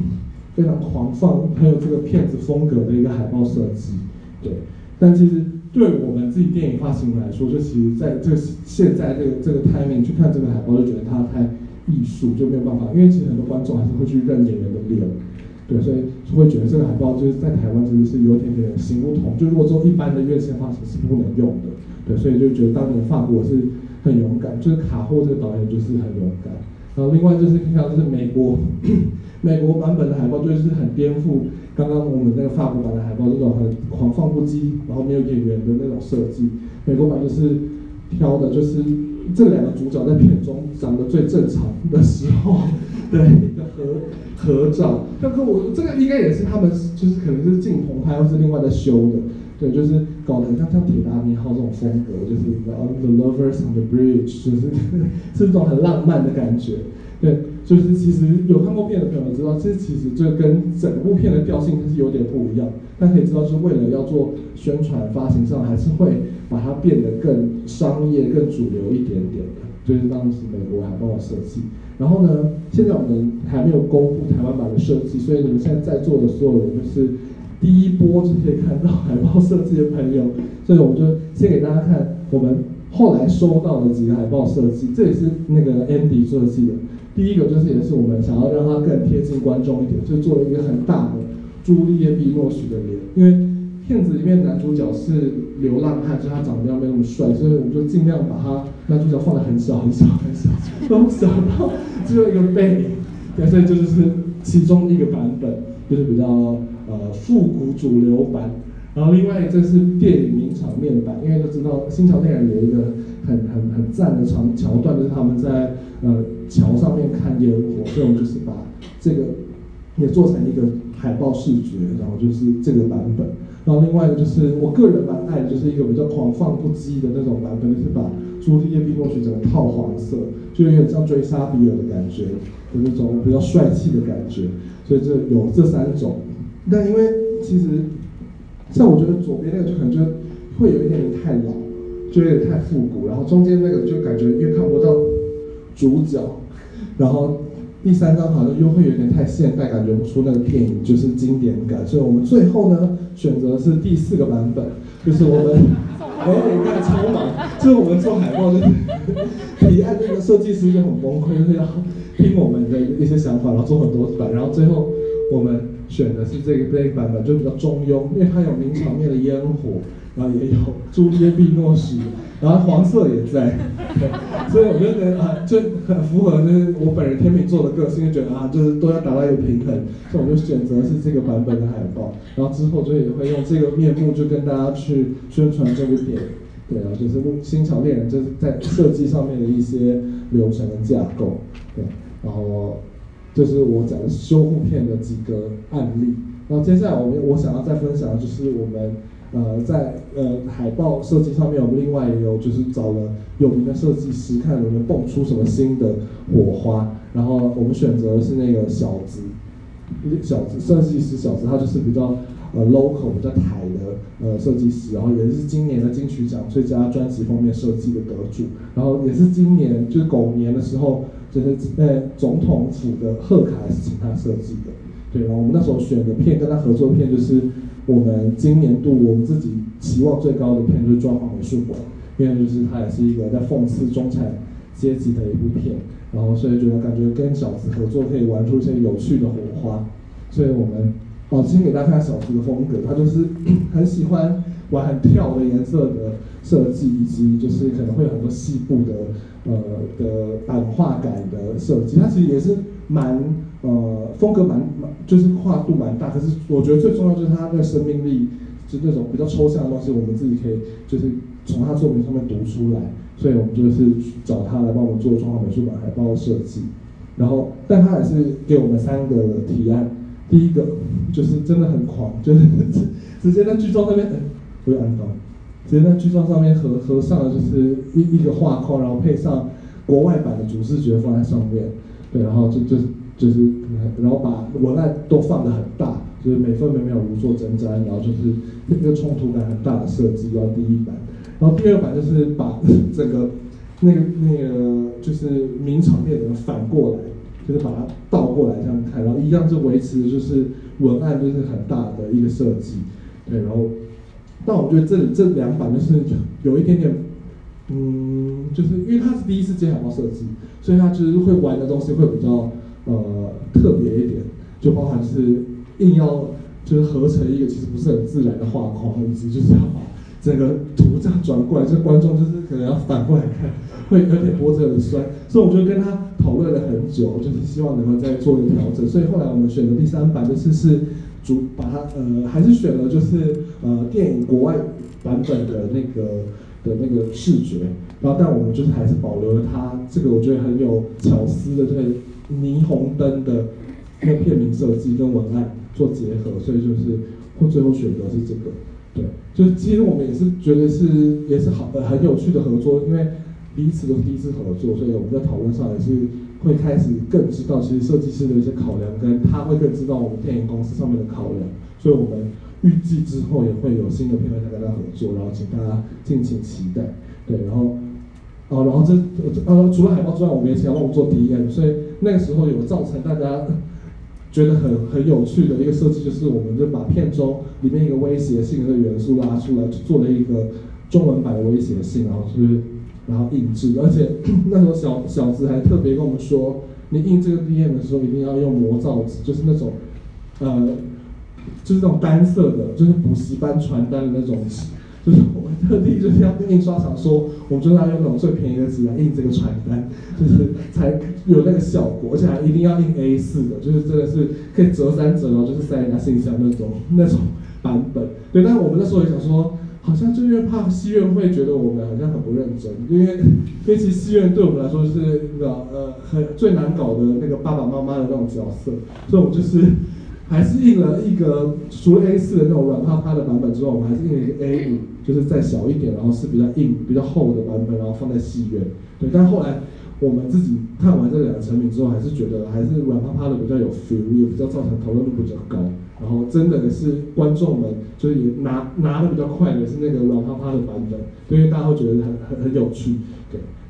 非常狂放、很有这个片子风格的一个海报设计，对。但其实对我们自己电影发行来说，就其实在这现在这个这个 timing 去看这个海报，就觉得它太艺术，就没有办法，因为其实很多观众还是会去认演员的脸，对，所以会觉得这个海报就是在台湾真的是有点点行不通，就如果做一般的院线画型是不能用的，对，所以就觉得当年法国是很勇敢，就是卡霍这个导演就是很勇敢。然后另外就是看就是美国 美国版本的海报就是很颠覆刚刚我们那个法国版的海报这种很狂放不羁，然后没有演员的那种设计。美国版就是挑的就是这两个主角在片中长得最正常的时候 的一个合合照。但是我这个应该也是他们就是可能是镜棚拍或是另外在修的。对，就是搞得很像像铁达尼号这种风格，就是 The Lovers on the Bridge，就是 是这种很浪漫的感觉。对，就是其实有看过片的朋友知道，这其实这跟整部片的调性是有点不一样。但可以知道，是为了要做宣传发行上，还是会把它变得更商业、更主流一点点的。就是当时美国海报的设计。然后呢，现在我们还没有公布台湾版的设计，所以你们现在在座的所有人就是。第一波就可以看到海报设计的朋友，所以我们就先给大家看我们后来收到的几个海报设计，这也是那个 Andy 设计的。第一个就是也是我们想要让它更贴近观众一点，就做了一个很大的朱丽叶·碧诺许的脸，因为片子里面男主角是流浪汉，所以他长得没那么帅，所以我们就尽量把他男主角放的很小很小很小，都小到只有一个背，对，所以这就是其中一个版本，就是比较。呃，复古主流版，然后另外这是电影名场面版，因为都知道《新桥电影》有一个很很很赞的长桥段，就是他们在呃桥上面看烟火，所以我们就是把这个也做成一个海报视觉，然后就是这个版本。然后另外一个就是我个人蛮爱的，就是一个比较狂放不羁的那种版本，就是把朱丽叶·碧诺许整个套黄色，就有点像追杀比尔的感觉，有那种比较帅气的感觉。所以这有这三种。但因为其实，像我觉得左边那个就可能就会有一点点太老，就有点太复古，然后中间那个就感觉越看不到主角，然后第三张好像又会有点太现代，感觉不出那个电影就是经典感，所以我们最后呢选择是第四个版本，就是我们哎你看超忙，就是我们做海报就是提案那个设计师就很崩溃，就是要听我们的一些想法，然后做很多版，然后最后我们。选的是这个这个版本，就比较中庸，因为它有名场面的烟火，然后也有朱丽叶·碧诺什，然后黄色也在，所以我觉得啊，就很符合就是我本人天秤座的个性，就觉得啊，就是都要达到一个平衡，所以我就选择是这个版本的海报，然后之后就也会用这个面目就跟大家去宣传这部电影，对啊，就是《新桥恋人》就是在设计上面的一些流程的架构，对，然后。就是我讲的修复片的几个案例，然后接下来我们我想要再分享的就是我们呃在呃海报设计上面，我们另外也有就是找了有名的设计师，看能不能蹦出什么新的火花，然后我们选择的是那个小子，小设计师小子，他就是比较呃 local 比较台的呃设计师，然后也是今年的金曲奖最佳专辑封面设计的得主，然后也是今年就是狗年的时候。就是呃总统府的贺卡是请他设计的，对，然后我们那时候选的片跟他合作片就是我们今年度我们自己期望最高的片就是《装潢美术馆》，因为就是他也是一个在讽刺中产阶级的一部片，然后所以觉得感觉跟小子合作可以玩出一些有趣的火花，所以我们哦先给大家看小子的风格，他就是很喜欢玩很跳的颜色的设计，以及就是可能会有很多细部的。呃的版画感的设计，它其实也是蛮呃风格蛮蛮，就是跨度蛮大。可是我觉得最重要就是它的生命力，就那种比较抽象的东西，我们自己可以就是从他作品上面读出来。所以我们就是找他来帮我们做中华美术馆海报设计。然后，但他也是给我们三个提案。第一个就是真的很狂，就是直接在剧照那边，不要安装。直接在剧照上面合合上了，就是一一个画框，然后配上国外版的主视觉放在上面，对，然后就就就是，然后把文案都放的很大，就是每分每秒如坐针毡，然后就是那个冲突感很大的设计，要第一版，然后第二版就是把这个那个那个就是名场面的反过来，就是把它倒过来这样看，然后一样就维持就是文案就是很大的一个设计，对，然后。但我觉得这里这两版就是有一点点，嗯，就是因为他是第一次接海报设计，所以他就是会玩的东西会比较呃特别一点，就包含是硬要就是合成一个其实不是很自然的画框，以及就是要把整个图这样转过来，这观众就是可能要反过来看，会有点脖子有点酸，所以我就跟他讨论了很久，就是希望能够再做一个调整。所以后来我们选的第三版就是是主把它呃还是选了就是呃电影国外版本的那个的那个视觉，然后但我们就是还是保留了它这个我觉得很有巧思的这个霓虹灯的那片名设计跟文案做结合，所以就是或最后选择是这个。对，就是其实我们也是觉得是也是好呃很有趣的合作，因为彼此都是第一次合作，所以我们在讨论上也是会开始更知道其实设计师的一些考量，跟他会更知道我们电影公司上面的考量，所以我们预计之后也会有新的片段再跟他合作，然后请大家敬请期待。对，然后哦，然后这呃除了海报之外，我们也请他帮我们做 DM，所以那个时候有造成大家。觉得很很有趣的一个设计，就是我们就把片中里面一个威胁性的元素拉出来，做了一个中文版的威胁性，然后是然后印制，而且 那时候小小子还特别跟我们说，你印这个 DM 的时候一定要用魔造纸，就是那种呃，就是那种单色的，就是补习班传单的那种纸。就 是我们特地就是要跟印刷厂说，我们就是要用那种最便宜的纸来印这个传单，就是才有那个效果，而且还一定要印 A 四的，就是真的是可以折三折哦，就是塞人家信箱那种那种版本。对，但是我们那时候也想说，好像就因为怕戏院会觉得我们好像很不认真，因为因为其实戏院对我们来说是那个呃很最难搞的那个爸爸妈妈的那种角色，所以我们就是。还是印了一个除了 A 四的那种软趴趴的版本之外，我们还是印了一个 A 五，就是再小一点，然后是比较硬、比较厚的版本，然后放在戏院。对，但后来我们自己看完这两个成品之后，还是觉得还是软趴趴的比较有 feel，也比较造成讨论度比较高。然后真的是观众们就是也拿拿的比较快的是那个软趴趴的版本，因为大家会觉得很很很有趣。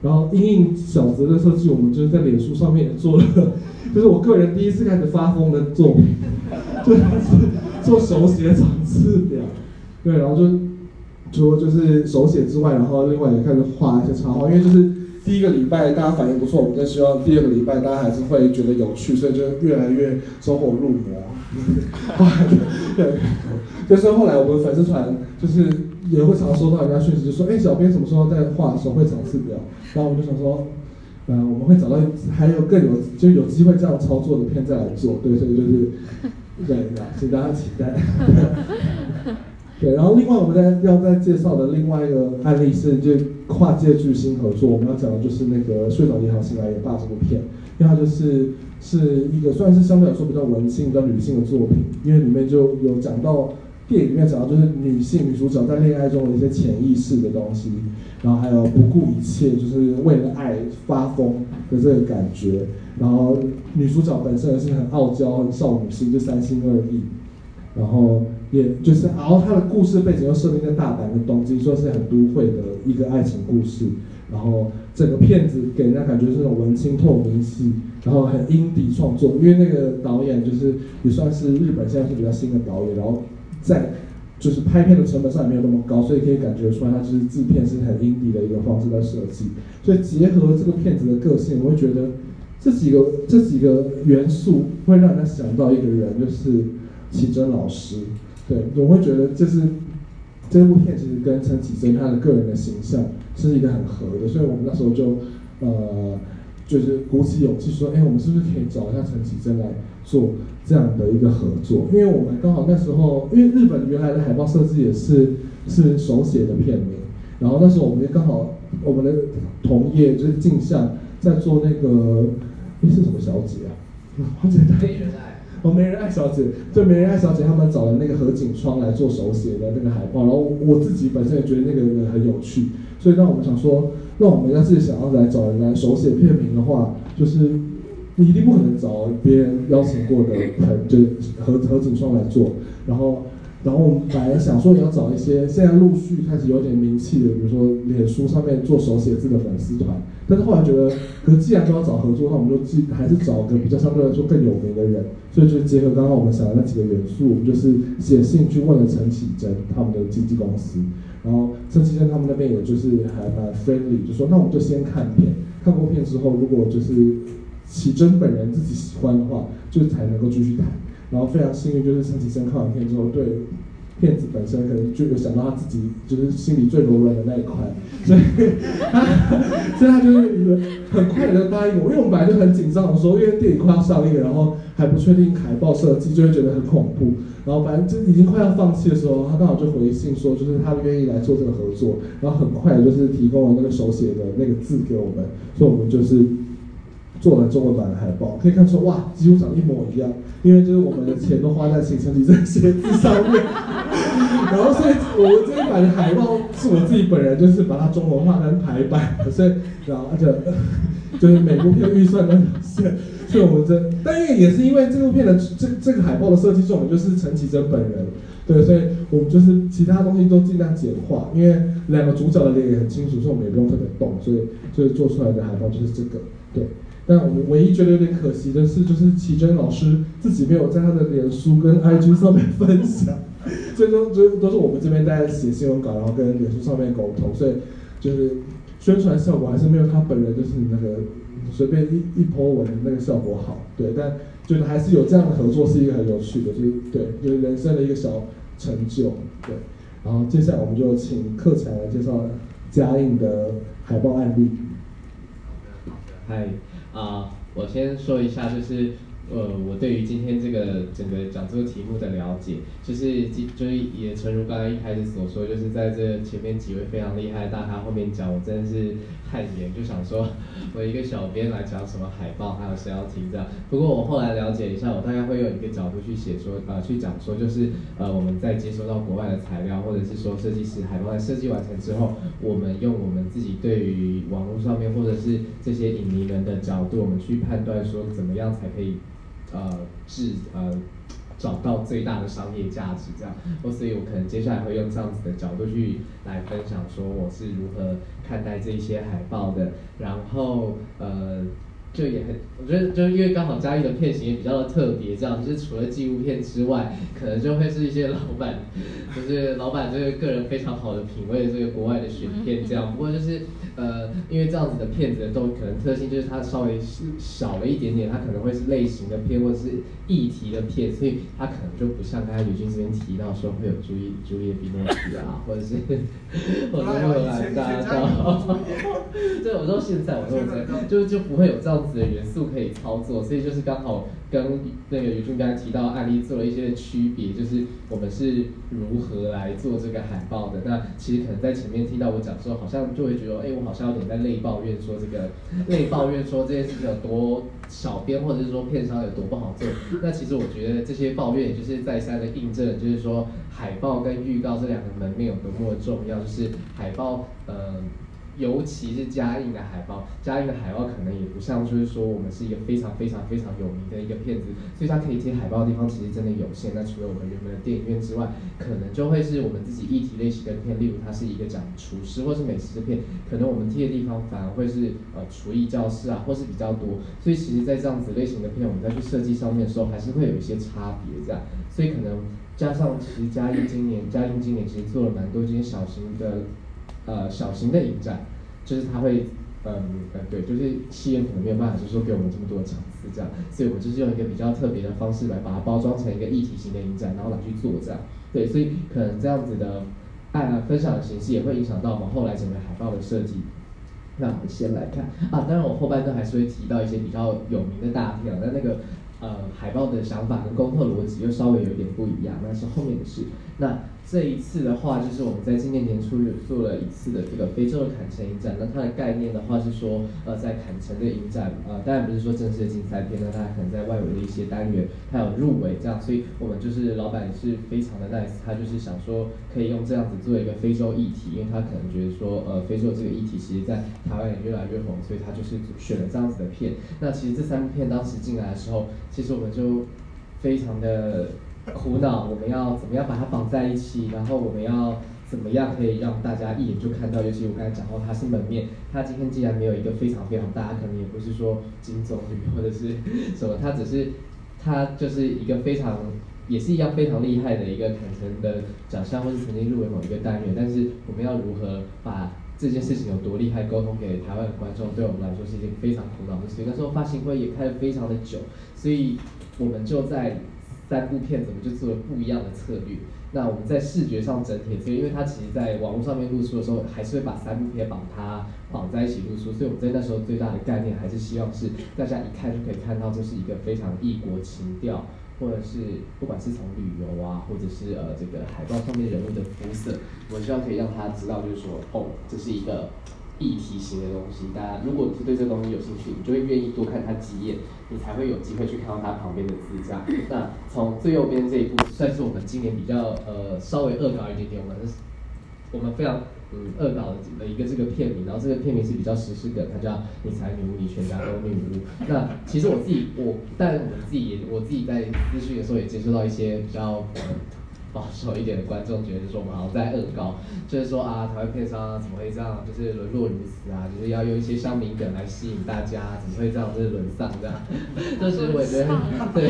然后阴影小子的设计，我们就是在脸书上面也做了。就是我个人第一次开始发疯的作品，就是做手写场次表，对，然后就除了就是手写之外，然后另外也开始画一些插画，因为就是第一个礼拜大家反应不错，我们就希望第二个礼拜大家还是会觉得有趣，所以就越来越走火入魔。对，就是后来我们粉丝团就是也会常收到人家讯息，就说哎，小编什么时候在画手绘场次表？然后我们就想说。呃，我们会找到还有更有就有机会这样操作的片再来做，对，所以就是对的，请大家期待。对，然后另外我们再要再介绍的另外一个案例是，就跨界巨星合作，我们要讲的就是那个《睡着银行醒来也罢》这部片，因为它就是是一个算是相对来说比较文青、比较女性的作品，因为里面就有讲到。电影里面讲到就是女性女主角在恋爱中的一些潜意识的东西，然后还有不顾一切就是为了爱发疯的这个感觉，然后女主角本身也是很傲娇、很少女心，就三心二意，然后也就是，然后她的故事背景又设定在大阪的东京，说是很都会的一个爱情故事，然后整个片子给人家感觉是那种文青透明系，然后很阴底创作，因为那个导演就是也算是日本现在是比较新的导演，然后。在就是拍片的成本上也没有那么高，所以可以感觉出来，它就是制片是很 indie 的一个方式在设计。所以结合这个片子的个性，我会觉得这几个这几个元素会让人家想到一个人，就是启真老师。对，我会觉得这是这部片其实跟陈启真他的个人的形象是一个很合的，所以我们那时候就呃。就是鼓起勇气说，哎，我们是不是可以找一下陈绮贞来做这样的一个合作？因为我们刚好那时候，因为日本原来的海报设计也是 是手写的片名，然后那时候我们也刚好我们的同业就是镜像在做那个，哎是什么小姐啊？没人爱，哦没人爱小姐，对没人爱小姐他们找了那个何景窗来做手写的那个海报，然后我自己本身也觉得那个人很有趣，所以让我们想说。那我们要是想要来找人来手写片名的话，就是你一定不可能找别人邀请过的，就是何何景双来做。然后，然后我们本来想说也要找一些现在陆续开始有点名气的，比如说脸书上面做手写字的粉丝团。但是后来觉得，可既然都要找合作，那我们就既还是找个比较相对来说更有名的人。所以就结合刚刚我们想的那几个元素，我们就是写信去问了陈启贞他们的经纪公司。然后陈其生他们那边也就是还蛮 friendly，就说那我们就先看片，看过片之后，如果就是启真本人自己喜欢的话，就才能够继续谈。然后非常幸运，就是陈绮贞看完片之后，对片子本身可能就有想到他自己就是心里最柔软的那一块，所以他 所以他就是很快的答应我，因为我们本来就很紧张的说，因为电影快要上映，然后还不确定海报设计，就会觉得很恐怖。然后反正就已经快要放弃的时候，他刚好就回信说，就是他愿意来做这个合作，然后很快就是提供了那个手写的那个字给我们，所以我们就是做了中文版的海报，可以看出哇，几乎长一模一样，因为就是我们的钱都花在请陈绮贞写字上面，然后所以我们这一版的海报是我自己本人就是把它中文化跟排版，所以然后而且 就是每部片预算都有限。所以我们这，但因为也是因为这部片的这这个海报的设计重点就是陈绮贞本人，对，所以我们就是其他东西都尽量简化，因为两个主角的脸也很清楚，所以我们也不用特别动，所以所以做出来的海报就是这个，对。但我们唯一觉得有点可惜的是，就是绮贞老师自己没有在他的脸书跟 IG 上面分享，所以说就都是我们这边在写新闻稿，然后跟脸书上面沟通，所以就是宣传效果还是没有他本人就是那个。随便一一泼文那个效果好，对，但觉得还是有这样的合作是一个很有趣的，就是对，就是人生的一个小成就，对。然后接下来我们就请客才来介绍嘉映的海报案例。好的，好的，嗨，啊，我先说一下，就是。呃，我对于今天这个整个讲座题目的了解，就是就是也诚如刚刚一开始所说，就是在这前面几位非常厉害的大咖后面讲，我真的是汗颜，就想说我一个小编来讲什么海报，还有谁要听这样。不过我后来了解一下，我大概会用一个角度去写说，呃，去讲说，就是呃，我们在接收到国外的材料，或者是说设计师海报在设计完成之后，我们用我们自己对于网络上面或者是这些影迷们的角度，我们去判断说怎么样才可以。呃，制呃找到最大的商业价值这样，或所以我可能接下来会用这样子的角度去来分享，说我是如何看待这些海报的，然后呃。就也很，我觉得就是因为刚好嘉义的片型也比较的特别，这样就是除了纪录片之外，可能就会是一些老板，就是老板这个个人非常好的品味，这个国外的选片这样。不过就是呃，因为这样子的片子都可能特性就是它稍微是小了一点点，它可能会是类型的片或者是议题的片，所以它可能就不像刚才吕军这边提到说会有朱伊朱丽叶·比诺奇啊，或者是 或者是荷兰大道，对，我说现在我说在就就不会有这样。子的元素可以操作，所以就是刚好跟那个于俊刚才提到案例做了一些区别，就是我们是如何来做这个海报的。那其实可能在前面听到我讲说，好像就会觉得，哎，我好像有点在内抱怨说这个内抱怨说这件事情有多小编或者是说片商有多不好做。那其实我觉得这些抱怨就是再三的印证，就是说海报跟预告这两个门面有多么重要，就是海报，嗯。尤其是嘉映的海报，嘉映的海报可能也不像，就是说我们是一个非常非常非常有名的一个片子，所以它可以贴海报的地方其实真的有限。那除了我们原本的电影院之外，可能就会是我们自己议题类型的片，例如它是一个讲厨师或是美食的片，可能我们贴的地方反而会是呃厨艺教室啊，或是比较多。所以其实，在这样子类型的片，我们再去设计上面的时候，还是会有一些差别这样。所以可能加上其实嘉映今年，嘉映今年其实做了蛮多这些小型的。呃，小型的影展，就是它会，嗯，呃，对，就是戏院可能没有办法，就是说给我们这么多场次这样，所以我就是用一个比较特别的方式来把它包装成一个一体型的影展，然后来去做这样，对，所以可能这样子的按分享的形式也会影响到我们后来整个海报的设计。那我们先来看啊，当然我后半段还是会提到一些比较有名的大片，但那个呃海报的想法跟功课逻辑又稍微有点不一样，那是后面的事。那这一次的话，就是我们在今年年初有做了一次的这个非洲的坎城影展。那它的概念的话是说，呃，在坎城的影展，呃，当然不是说正式的竞赛片，那它可能在外围的一些单元，它有入围这样。所以我们就是老板是非常的 nice，他就是想说可以用这样子做一个非洲议题，因为他可能觉得说，呃，非洲这个议题其实在台湾也越来越红，所以他就是选了这样子的片。那其实这三部片当时进来的时候，其实我们就非常的。苦恼，我们要怎么样把它绑在一起？然后我们要怎么样可以让大家一眼就看到？尤其我刚才讲到，它是门面，它今天既然没有一个非常非常大，可能也不是说金总女或者是什么，它只是它就是一个非常也是一样非常厉害的一个坦诚的奖项，或是曾经入围某一个单元。但是我们要如何把这件事情有多厉害沟通给台湾的观众？对我们来说是一件非常苦恼的事情。那时候发行会也开得非常的久，所以我们就在。三部片怎么就做了不一样的策略？那我们在视觉上整体，所以因为它其实在网络上面露出的时候，还是会把三部片绑它绑在一起露出，所以我们在那时候最大的概念还是希望是大家一看就可以看到这是一个非常异国情调，或者是不管是从旅游啊，或者是呃这个海报上面人物的肤色，我希望可以让他知道，就是说哦，这是一个。议题型的东西，大家如果你是对这个东西有兴趣，你就会愿意多看它几眼，你才会有机会去看到它旁边的字架。那从最右边这一步，算是我们今年比较呃稍微恶搞一点点，我们我们非常嗯恶搞的一个这个片名，然后这个片名是比较实施的，它叫“你才女巫，你全家都女巫”。那其实我自己我，但我自己也我自己在资讯的时候也接触到一些比较。保守一点的观众觉得说我们好像在恶搞，就是说啊，台湾片商怎么会这样，就是沦落如此啊，就是要用一些乡民梗来吸引大家，怎么会这样，就是沦丧这样。这其实我也觉得，对，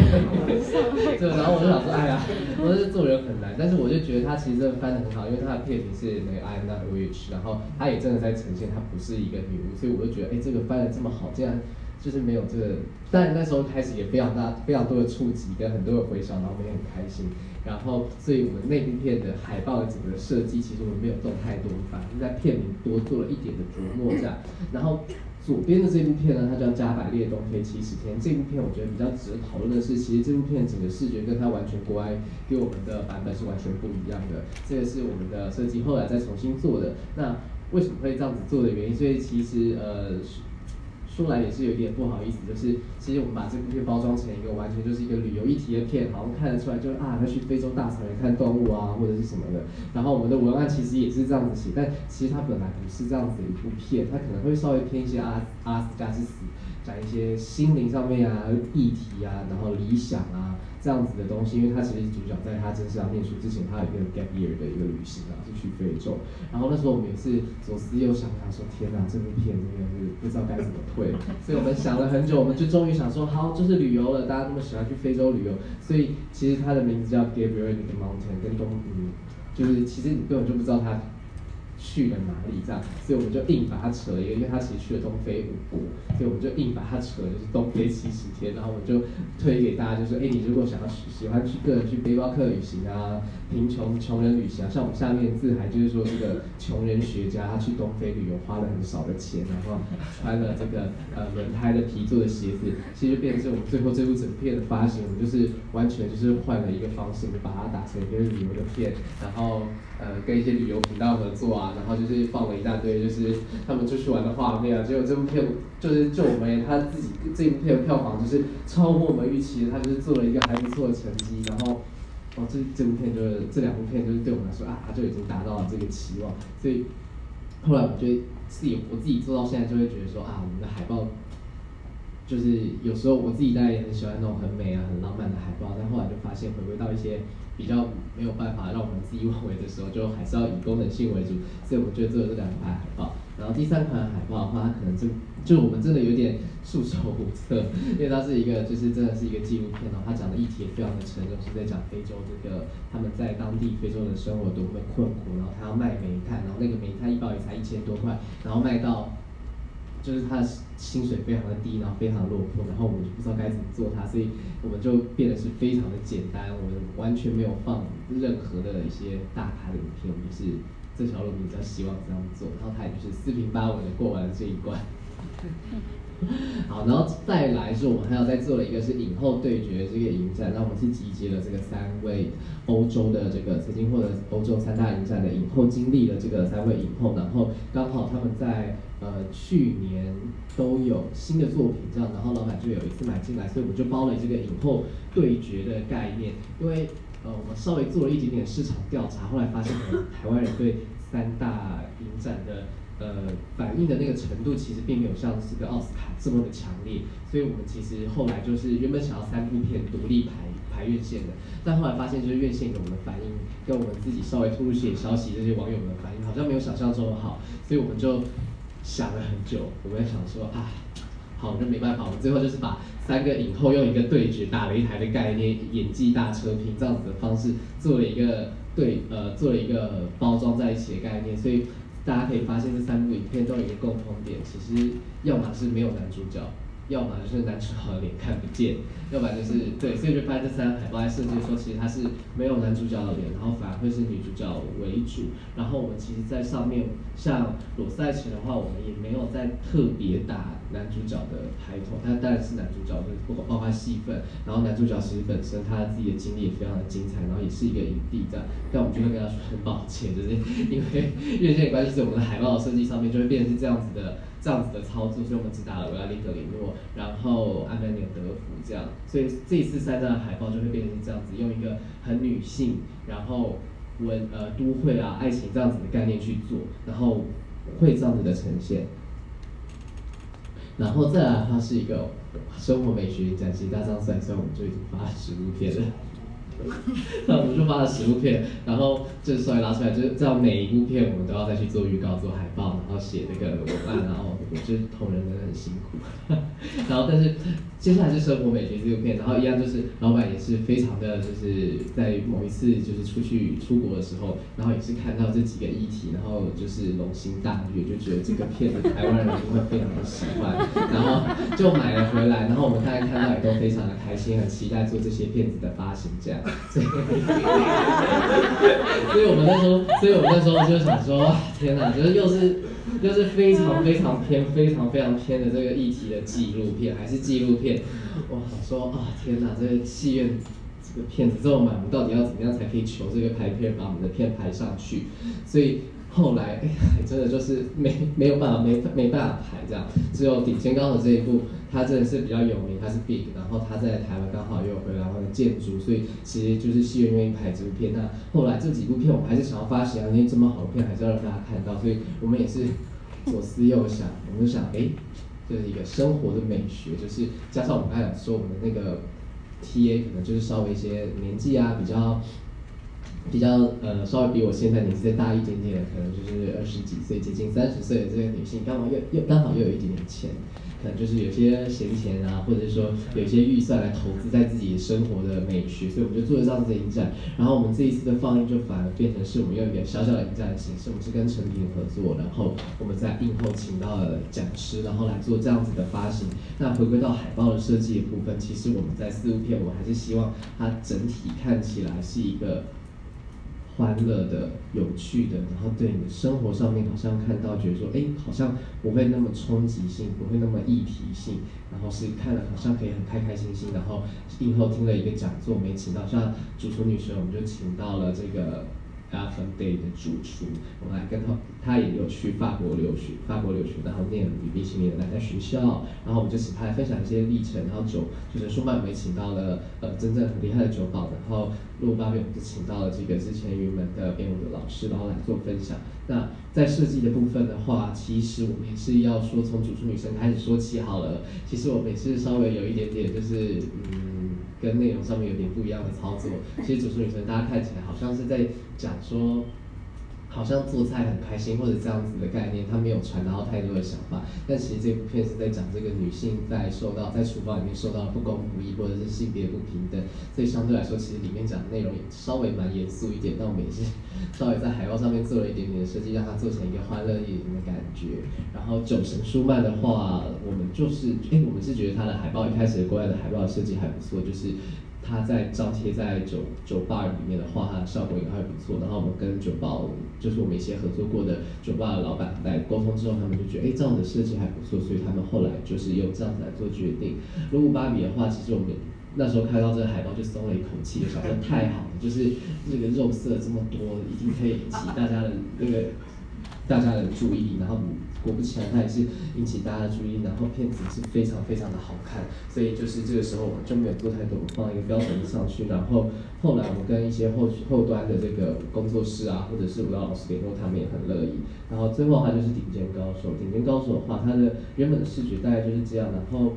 对，然后我就想说，哎呀，我说做人很难，但是我就觉得他其实真的翻得很好，因为他的片名是那个 I am not witch，然后他也真的在呈现他不是一个女巫，所以我就觉得，哎，这个翻得这么好，竟然就是没有这个，但那时候开始也非常大，非常多的触及跟很多的回响，然后我们也很开心。然后，所以我们那部片的海报的整个设计，其实我们没有动太多，反而在片名多做了一点的琢磨这样。然后左边的这部片呢，它叫《加百列东飞七十天》。这部片我觉得比较值得讨论的是，其实这部片整个视觉跟它完全国外给我们的版本是完全不一样的。这个是我们的设计后来再重新做的。那为什么会这样子做的原因？所以其实呃。说来也是有点不好意思，就是其实我们把这部片包装成一个完全就是一个旅游一体的片，好像看得出来就是啊，要去非洲大草原看动物啊，或者是什么的。然后我们的文案其实也是这样子写，但其实它本来不是这样子的一部片，它可能会稍微偏一些阿阿斯加斯斯，讲一些心灵上面啊议题啊，然后理想啊。这样子的东西，因为他其实主角在他正式要念书之前，他有一个 gap year 的一个旅行啊，是去非洲。然后那时候我们也是左思右想，他说天哪，这部片真的是不知道该怎么退。所以我们想了很久，我们就终于想说，好，就是旅游了，大家那么喜欢去非洲旅游，所以其实他的名字叫 Gabriel Mountain，跟东嗯，就是其实你根本就不知道他。去了哪里？这样，所以我们就硬把它扯一个，因为他其实去了东非五国，所以我们就硬把它扯，就是东非七十天。然后我们就推给大家，就说：哎，你如果想要喜欢去个人去背包客旅行啊，贫穷穷人旅行啊，像我们下面字还就是说这个穷人学家，他去东非旅游花了很少的钱，然后穿了这个呃轮胎的皮做的鞋子，其实就变成我们最后这部整片的发行，我们就是完全就是换了一个方式，我们把它打成一个旅游的片，然后呃跟一些旅游频道合作啊。然后就是放了一大堆，就是他们出去玩的画面啊。结果这部片就是就我们他自己这部片的票房就是超乎我们预期，他就是做了一个还不错的成绩。然后哦，这这部片就是这两部片就是对我们来说啊，就已经达到了这个期望。所以后来我觉得自己我自己做到现在就会觉得说啊，我们的海报就是有时候我自己当然也很喜欢那种很美啊、很浪漫的海报，但后来就发现回归到一些。比较没有办法让我们自己妄为的时候，就还是要以功能性为主，所以我觉得做了这两排海报。然后第三款海报的话，它可能就就我们真的有点束手无策，因为它是一个就是真的是一个纪录片哦，它讲的议题也非常的沉重，是在讲非洲这个他们在当地非洲的生活多么困苦，然后他要卖煤炭，然后那个煤炭一包也才一千多块，然后卖到。就是他的薪水非常的低，然后非常落魄，然后我们就不知道该怎么做他，所以我们就变得是非常的简单，我们完全没有放任何的一些大咖的影片，我们是这条路比较希望这样做，然后他也就是四平八稳的过完了这一关。好，然后再来是我们还要再做了一个是影后对决这个影展，那我们是集结了这个三位欧洲的这个曾经获得欧洲三大影展的影后经历的这个三位影后，然后刚好他们在呃去年都有新的作品这样，然后老板就有一次买进来，所以我们就包了这个影后对决的概念，因为呃我们稍微做了一点点市场调查，后来发现台湾人对三大影展的。呃，反应的那个程度其实并没有像这个奥斯卡这么的强烈，所以我们其实后来就是原本想要三部片独立排排院线的，但后来发现就是院线给我们的反应跟我们自己稍微突入些消息，这些网友们的反应好像没有想象中的好，所以我们就想了很久，我们在想说啊，好，那没办法，我们最后就是把三个影后用一个对决打擂台的概念，演技大车拼这样子的方式做了一个对呃做了一个包装在一起的概念，所以。大家可以发现这三部影片都有一个共同点，其实要么是没有男主角，要么就是男主角的脸看不见，要不然就是对，所以就发现这三张海报在设计的时候，其实它是没有男主角的脸，然后反而会是女主角为主。然后我们其实，在上面像裸赛前的话，我们也没有在特别打男主角的抬头，他当然是男主角，就是包括戏份。然后男主角其实本身他自己的经历也非常的精彩，然后也是一个影帝这样。但我们就会跟他说很抱歉，就是因为院线关系，我们的海报设计上面就会变成是这样子的。这样子的操作，所以我们只打了维拉利格里诺，然后安曼纽德福这样，所以这一次三张的海报就会变成这样子，用一个很女性，然后文呃都会啊爱情这样子的概念去做，然后会这样子的呈现，然后再来的话是一个生活美学展示，大张算算我们就已经发十五天了。那我们就发了十部片，然后这稍微拉出来，就是这样每一部片我们都要再去做预告、做海报，然后写那个文案，然后我觉得同仁们很辛苦。然后但是接下来是生活美学这部片，然后一样就是老板也是非常的就是在某一次就是出去出国的时候，然后也是看到这几个议题，然后就是龙心大悦，就觉得这个片子台湾人一定会非常的喜欢，然后就买了回来，然后我们大家看到也都非常的开心，很期待做这些片子的发行这样。所以，所以我们那时候，所以我们那时候就想说，哇，天哪，就是又是又是非常非常偏、非常非常偏的这个议题的纪录片，还是纪录片，哇，说啊，天哪，这个戏院这个片子这么满，我们到底要怎么样才可以求这个拍片把我们的片排上去？所以。后来，哎，真的就是没没有办法，没没办法排这样。只有顶尖高手这一部，它真的是比较有名，它是 big，然后它在台湾刚好又有回来它的建筑，所以其实就是戏院愿意拍这部片。那后来这几部片，我们还是想要发行啊，因为这么好的片还是要让大家看到，所以我们也是左思右想，我们就想，哎，就是一个生活的美学，就是加上我们刚才说我们的那个 TA 可能就是稍微一些年纪啊比较。比较呃稍微比我现在年纪再大一点点，可能就是二十几岁接近三十岁的这些女性，刚好又又刚好又有一点点钱，可能就是有些闲钱啊，或者是说有些预算来投资在自己生活的美学，所以我们就做了这样子的影展。然后我们这一次的放映就反而变成是我们用一个小小的影展的形式，我们是跟成品合作，然后我们在映后请到了讲师，然后来做这样子的发行。那回归到海报的设计的部分，其实我们在四部片，我还是希望它整体看起来是一个。欢乐的、有趣的，然后对你的生活上面好像看到，觉得说，哎，好像不会那么冲击性，不会那么议题性，然后是看了好像可以很开开心心，然后映后听了一个讲座，没请到像主厨女神，我们就请到了这个。Alpha Day 的主厨，我们来跟他，他也有去法国留学，法国留学，然后念语冰淇淋来在学校，然后我们就请他来分享一些历程，然后酒就是舒曼，我们请到了呃真正很厉害的酒保，然后路巴比我们就请到了这个之前云门的编舞的老师，然后来做分享。那在设计的部分的话，其实我们也是要说从主厨女生开始说起好了。其实我们也是稍微有一点点就是嗯。跟内容上面有点不一样的操作，其实主持女生大家看起来好像是在讲说。好像做菜很开心或者这样子的概念，他没有传达到太多的想法。但其实这部片是在讲这个女性在受到在厨房里面受到不公不义或者是性别不平等，所以相对来说，其实里面讲的内容也稍微蛮严肃一点。但我们也是稍微在海报上面做了一点点的设计，让它做成一个欢乐一点的感觉。然后酒神舒曼的话，我们就是哎，我们是觉得他的海报一开始国外的海报设计还不错，就是。它在张贴在酒酒吧里面的话，它效果也还不错。然后我们跟酒吧，就是我们一些合作过的酒吧的老板来沟通之后，他们就觉得，哎，这样的设计还不错，所以他们后来就是用这样子来做决定。如果芭比的话，其实我们那时候看到这个海报就松了一口气，想说太好了，就是这个肉色这么多，一定可以引起大家的那个大家的注意，然后。果不其然，他也是引起大家的注意，然后片子是非常非常的好看，所以就是这个时候我就没有做太多，放一个标准上去。然后后来我跟一些后后端的这个工作室啊，或者是舞蹈老师联络，他们也很乐意。然后最后它就是顶尖高手，顶尖高手的话，他的原本的视觉大概就是这样，然后。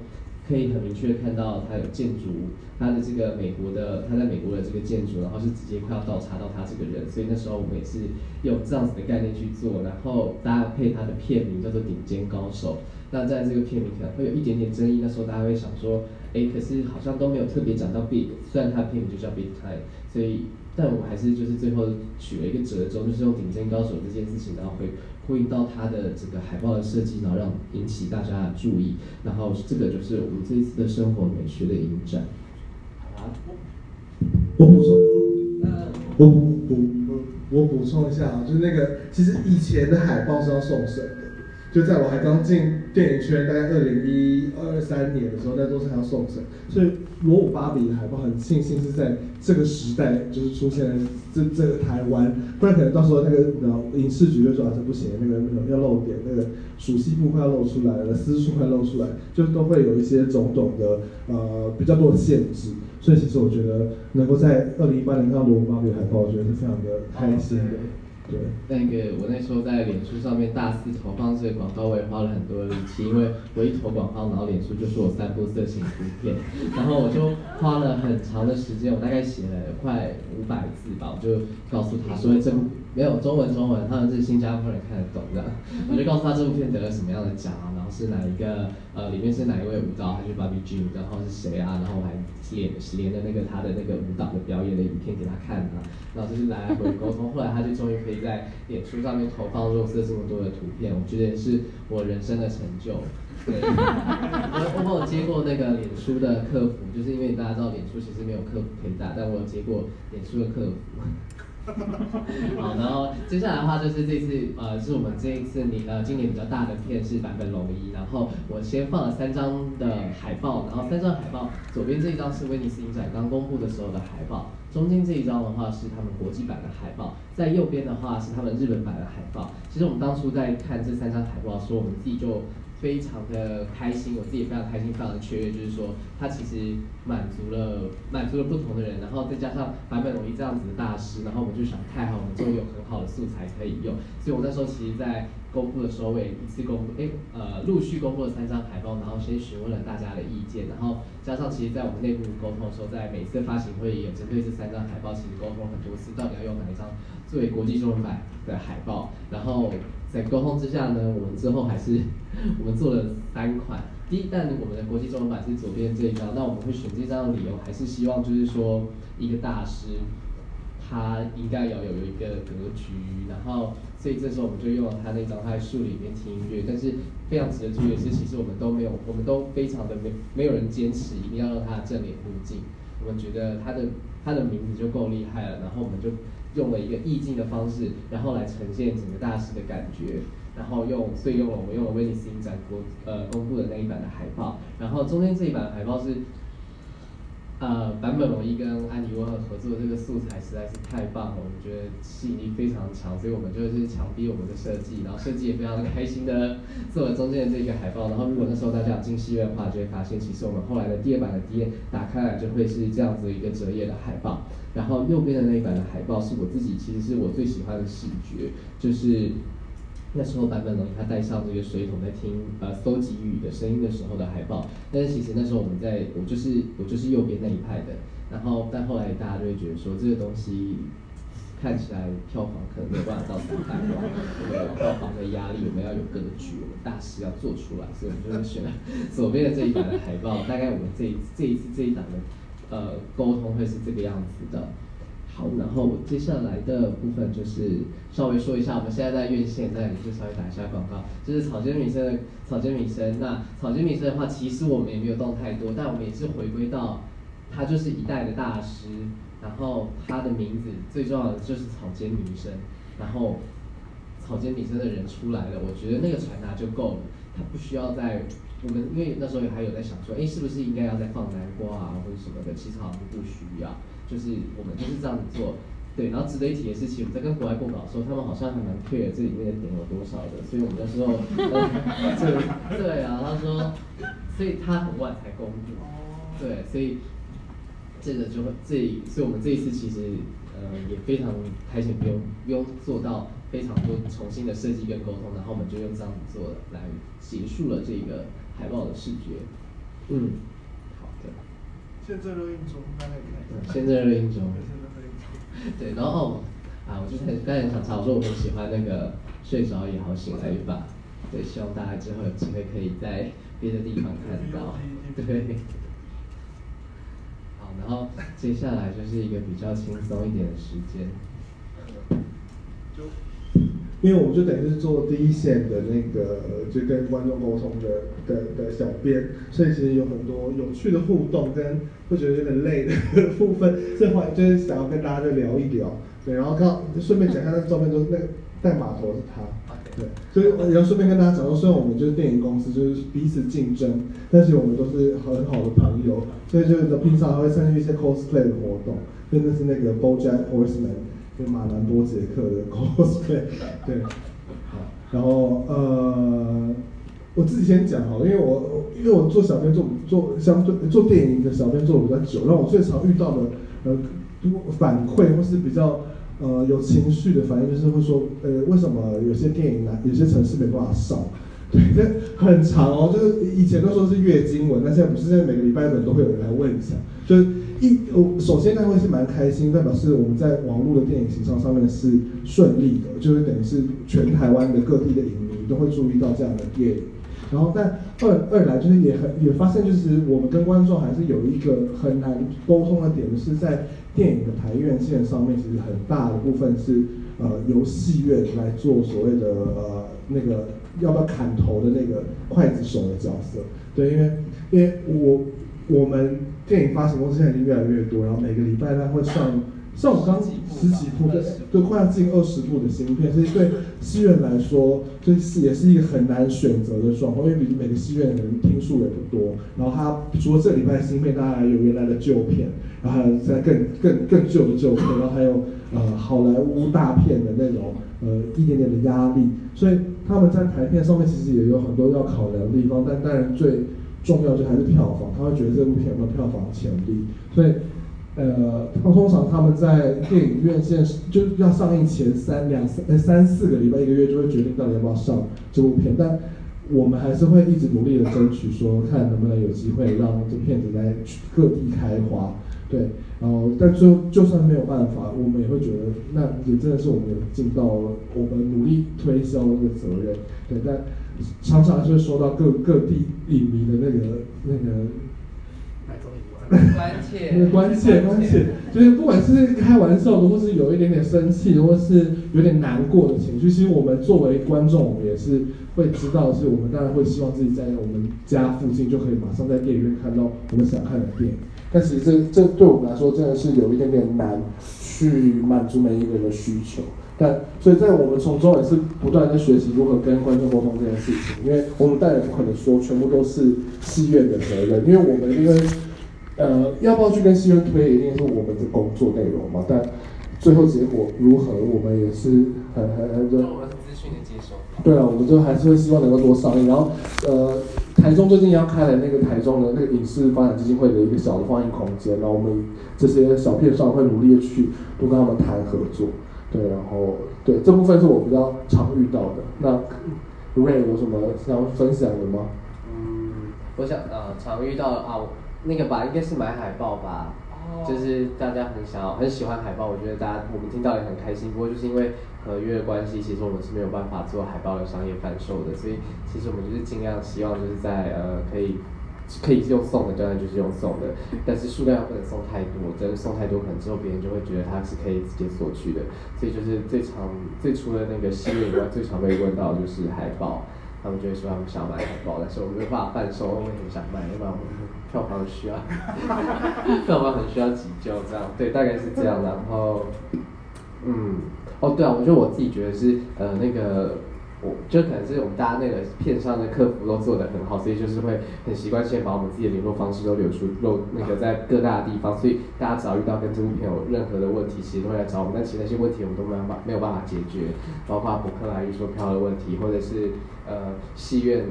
可以很明确的看到，它有建筑，它的这个美国的，它在美国的这个建筑，然后是直接快要倒插到他这个人，所以那时候我们也是用这样子的概念去做，然后搭配它的片名叫做《顶尖高手》。那在这个片名可能会有一点点争议，那时候大家会想说，哎，可是好像都没有特别讲到 Big，虽然它片名就叫 Big Time，所以但我还是就是最后取了一个折中，就是用顶尖高手这件事情，然后会呼应到他的整个海报的设计，然后让引起大家的注意，然后这个就是我们这一次的生活美学的影展。好，我补充，我补补我补充一下啊，就是那个其实以前的海报是要送审的。就在我还刚进电影圈，大概二零一二三年的时候，那都是还要送审，所以罗武芭比海报很庆幸是在这个时代就是出现了这这个台湾，不然可能到时候那个影视局就说啊这不行，那个那个要露点，那个属西部快要露出来了，私处快露出来，就都会有一些种种的呃比较多的限制，所以其实我觉得能够在二零一八年看到罗武芭比海报，我觉得是非常的开心的。对，那个我那时候在脸书上面大肆投放这些广告，我也花了很多力气，因为我一投广告，然后脸书就说我散布色情图片，然后我就花了很长的时间，我大概写了快五百字吧，我就告诉他说这没有中文中文，他们是新加坡人看得懂的，我就告诉他这部片得了什么样的奖啊，然后是哪一个呃里面是哪一位舞蹈，他是 Barbie Jean，然后是谁啊，然后我还连连的那个他的那个舞蹈的表演的影片给他看啊，然后就是来回沟通，后来他就终于可以。在演出上面投放肉色这么多的图片，我觉得是我人生的成就。对，我我有接过那个脸书的客服，就是因为大家知道脸书其实没有客服可以打，但我有接过脸书的客服。好，然后接下来的话就是这次呃，是我们这一次你呃今年比较大的片是版本龙一，然后我先放了三张的海报，然后三张海报，左边这一张是威尼斯影展刚公布的时候的海报，中间这一张的话是他们国际版的海报，在右边的话是他们日本版的海报。其实我们当初在看这三张海报的时候，我们自己就。非常的开心，我自己非常开心，非常的雀跃，就是说它其实满足了满足了不同的人，然后再加上版本龙一这样子的大师，然后我们就想太好，我们终于有很好的素材可以用，所以我那时候其实，在公布的时候，我也一次公布，哎，呃，陆续公布了三张海报，然后先询问了大家的意见，然后加上其实，在我们内部沟通的时候，在每次发行会议也针对这三张海报，其实沟通很多次，到底要用哪一张作为国际中文版的海报，然后。在沟通之下呢，我们之后还是我们做了三款。第一，但我们的国际中文版是左边这一张，那我们会选这张的理由，还是希望就是说一个大师，他应该要有一个格局，然后所以这时候我们就用了他那张他在树里面听音乐。但是非常值得注意的是，其实我们都没有，我们都非常的没没有人坚持一定要让他的正脸入镜。我们觉得他的他的名字就够厉害了，然后我们就。用了一个意境的方式，然后来呈现整个大师的感觉，然后用，所以用了我们用了威尼斯影展国呃公布的那一版的海报，然后中间这一版海报是，呃坂本龙一跟安妮沃合作的这个素材实在是太棒了，我们觉得吸引力非常强，所以我们就是强逼我们的设计，然后设计也非常的开心的做了中间的这个海报，然后如果那时候大家有进戏院的话，就会发现其实我们后来的第二版的 D N 打开来就会是这样子一个折页的海报。然后右边的那一版的海报是我自己，其实是我最喜欢的视觉，就是那时候版本龙他带上这个水桶在听呃搜集雨的声音的时候的海报。但是其实那时候我们在，我就是我就是右边那一派的。然后但后来大家就会觉得说这个东西看起来票房可能没有办法到三百万，我们有票房的压力，我们要有格局，我们大事要做出来，所以我们就会选左边的这一版的海报。大概我们这这一次这一档的。呃，沟通会是这个样子的。好，然后接下来的部分就是稍微说一下，我们现在在院线那里就稍微打一下广告。就是草间弥生的草间弥生，那草间弥生的话，其实我们也没有动太多，但我们也是回归到他就是一代的大师，然后他的名字最重要的就是草间弥生，然后草间弥生的人出来了，我觉得那个传达就够了，他不需要再。我们因为那时候也还有在想说，哎，是不是应该要再放南瓜啊，或者什么的？其实好像不需要，就是我们就是这样子做。对，然后值得一提的是，其实我们在跟国外过稿的时候，他们好像还蛮 care 这里面的点有多少的，所以我们那时候，对对啊，他说，所以他很晚才公布，对，所以这个就会这，所以我们这一次其实呃也非常开心，不用不用做到。非常多重新的设计跟沟通，然后我们就用这样子做来结束了这个海报的视觉。嗯，好的。现在热映中，大家可以看。现在热映中。对，然后啊，我就很刚才想查，我说我很喜欢那个睡着也好，醒来吧。对，希望大家之后有机会可以在别的地方看到。对。好然后接下来就是一个比较轻松一点的时间。因为我们就等于是做第一线的那个，就跟观众沟通的的的小编，所以其实有很多有趣的互动跟会觉得有点累的 部分，这块就是想要跟大家就聊一聊，对，然后刚顺便讲一下那个照片，就是那个带码头是他，对，所以也要顺便跟大家讲说，虽然我们就是电影公司，就是彼此竞争，但是我们都是很好的朋友，所以就是平常还会参与一些 cosplay 的活动，真的是那个 BoJack Horseman。就马兰波杰克的 cosplay，对，好，然后呃，我自己先讲好，因为我因为我做小编做做相对做电影的小编做的比较久，让我最常遇到的呃多反馈或是比较呃有情绪的反应，就是会说呃为什么有些电影呢有些城市没办法上，对，这很长哦，就是以前都说是月经文，但现在不是，现在每个礼拜本都会有人来问一下，就是。一，我首先那会是蛮开心，代表是我们在网络的电影形象上面是顺利的，就是等于是全台湾的各地的影迷都会注意到这样的电影。然后，但二二来就是也很也发现，就是我们跟观众还是有一个很难沟通的点，是在电影的台院线上面，其实很大的部分是呃由戏院来做所谓的呃那个要不要砍头的那个刽子手的角色。对，因为因为我我们。电影发行公司现在已经越来越多，然后每个礼拜它会上，上我刚十几部，对，对，快要近二十部的新片，所以对戏院来说，就是也是一个很难选择的状况，因为比每个戏院的人听数也不多，然后它除了这礼拜新片，当然还有原来的旧片，然后还有在更更更旧的旧片，然后还有呃好莱坞大片的那种呃一点点的压力，所以他们在排片上面其实也有很多要考量的地方，但当然最。重要就还是票房，他会觉得这部片有没有票房潜力，所以，呃，通常他们在电影院现就要上映前三两三三四个礼拜一个月就会决定到底要不要上这部片，但我们还是会一直努力的争取，说看能不能有机会让这片子在各地开花，对，然后但最后就算没有办法，我们也会觉得那也真的是我们尽到了我们努力推销的责任，对，但。常常就会收到各各地影迷的那个那个关切，那个关切关切，就是不管是开玩笑的，或是有一点点生气，或是有点难过的情绪，其实我们作为观众，我们也是会知道，是我们当然会希望自己在我们家附近就可以马上在电影院看到我们想看的电影。但其实这这对我们来说真的是有一点点难去满足每一个人的需求。但所以在我们从中也是不断在学习如何跟观众沟通这件事情，因为我们当然不可能说全部都是戏院的责任，因为我们因为呃要不要去跟戏院推，一定是我们的工作内容嘛。但最后结果如何，我们也是很很很就。对啊，我们就还是会希望能够多上映。然后呃，台中最近要开了那个台中的那个影视发展基金会的一个小的放映空间，然后我们这些小片商会努力的去多跟他们谈合作。对，然后对这部分是我比较常遇到的。那 Ray 有什么想分享的吗？嗯，我想呃，常遇到啊，那个吧，应该是买海报吧。哦。就是大家很想要、很喜欢海报，我觉得大家我们听到也很开心。不过就是因为合约的关系，其实我们是没有办法做海报的商业贩售的，所以其实我们就是尽量希望就是在呃可以。可以用送的，当然就是用送的，但是数量不能送太多，真的送太多，可能之后别人就会觉得它是可以直接索取的。所以就是最常、最除了那个系列以外，最常被问到就是海报，他们就会说他们想买海报，但是我们没办法贩售，我们很想卖，因为我们票房需要，票房很需要急救，这样对，大概是这样。然后，嗯，哦对啊，我觉得我自己觉得是呃那个。我就可能是我们大家那个片上的客服都做得很好，所以就是会很习惯性把我们自己的联络方式都留出，露那个在各大的地方，所以大家只要遇到跟这部片有任何的问题，其实都会来找我们。但其实那些问题我们都没有办没有办法解决，包括补课来预售票的问题，或者是呃戏院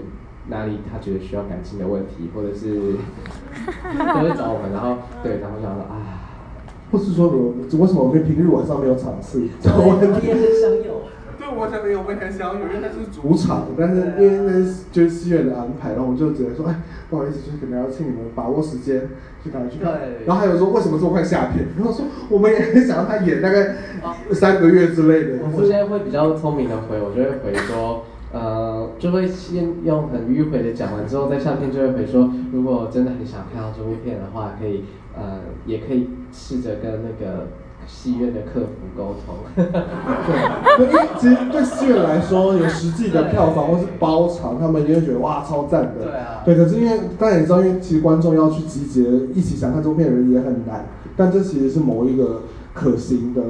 哪里他觉得需要改进的问题，或者是都会找我们。然后 对，然后想说啊，或是说你为什么我们平日晚上没有场次？我们也很想有。我才没有，我很想有，因为那是主场，但是因为那是就是戏院的安排，然后我们就只能说，哎，不好意思，就是可能要请你们把握时间去赶去看。然后还有说，为什么这么快下片？然后说，我们也很想让他演大概三个月之类的。我现在会比较聪明的回，我就会回说，呃，就会先用很迂回的讲完之后，在下片就会回说，如果真的很想看到这部片的话，可以。呃，也可以试着跟那个戏院的客服沟通。对，因为其实对戏院来说，有实际的票房或是包场，他们一定会觉得哇超赞的。对啊对，可是因为大家也知道，因为其实观众要去集结一起想看这部片的人也很难，但这其实是某一个可行的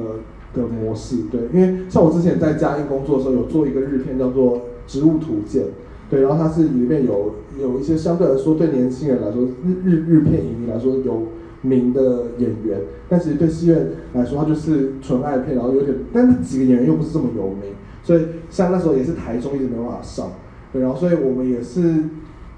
的模式。对，因为像我之前在嘉义工作的时候，有做一个日片叫做《植物图鉴》。对，然后它是里面有有一些相对来说对年轻人来说，日日日片影迷来说有名的演员，但其实对戏院来说，它就是纯爱片，然后有点，但是几个演员又不是这么有名，所以像那时候也是台中一直没办法上，对，然后所以我们也是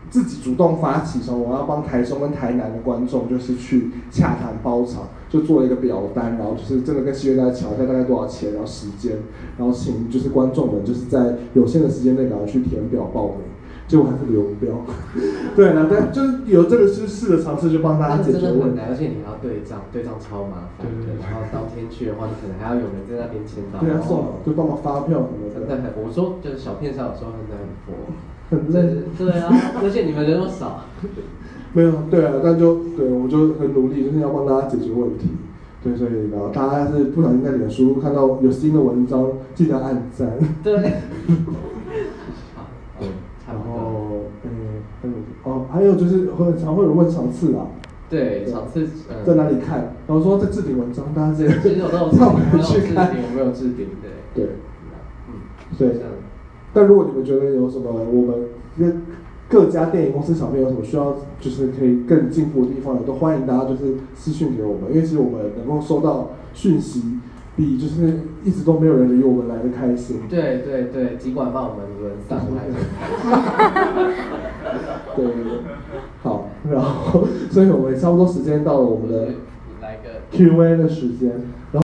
自己主动发起说，我要帮台中跟台南的观众就是去洽谈包场，就做了一个表单，然后就是真的跟戏院大家瞧一下大概多少钱，然后时间，然后请就是观众们就是在有限的时间内赶快去填表报名。结果还是流标，对啊，但就是有这个是试着尝试，就帮大家解决问题。而且你还要对账，对账超麻烦。对对对然后当天去的话，你可能还要有人在那边签到。对啊，送就帮忙发票什么的，真的很，我说就是小片上有时候真的很佛。很累。对啊，而且你们人又少。没有，对啊，但就对，我就很努力，就是要帮大家解决问题。对，所以然后大家要是不小心在脸书看到有新的文章，记得按赞。对。还有就是会常会有人问场次啊，对，场次嗯。在哪里看？然后说在置顶文章，大家直接其实 我都有置上顶，没有置顶，对。对，嗯。对这样但如果你们觉得有什么我们各各家电影公司小面有什么需要，就是可以更进步的地方，也都欢迎大家就是私讯给我们，因为其实我们能够收到讯息，比就是一直都没有人理我们来的开心。对对对，尽管帮我们轮上来。对对对，好，然后所以我们差不多时间到了我们的来个。Q&A 的时间。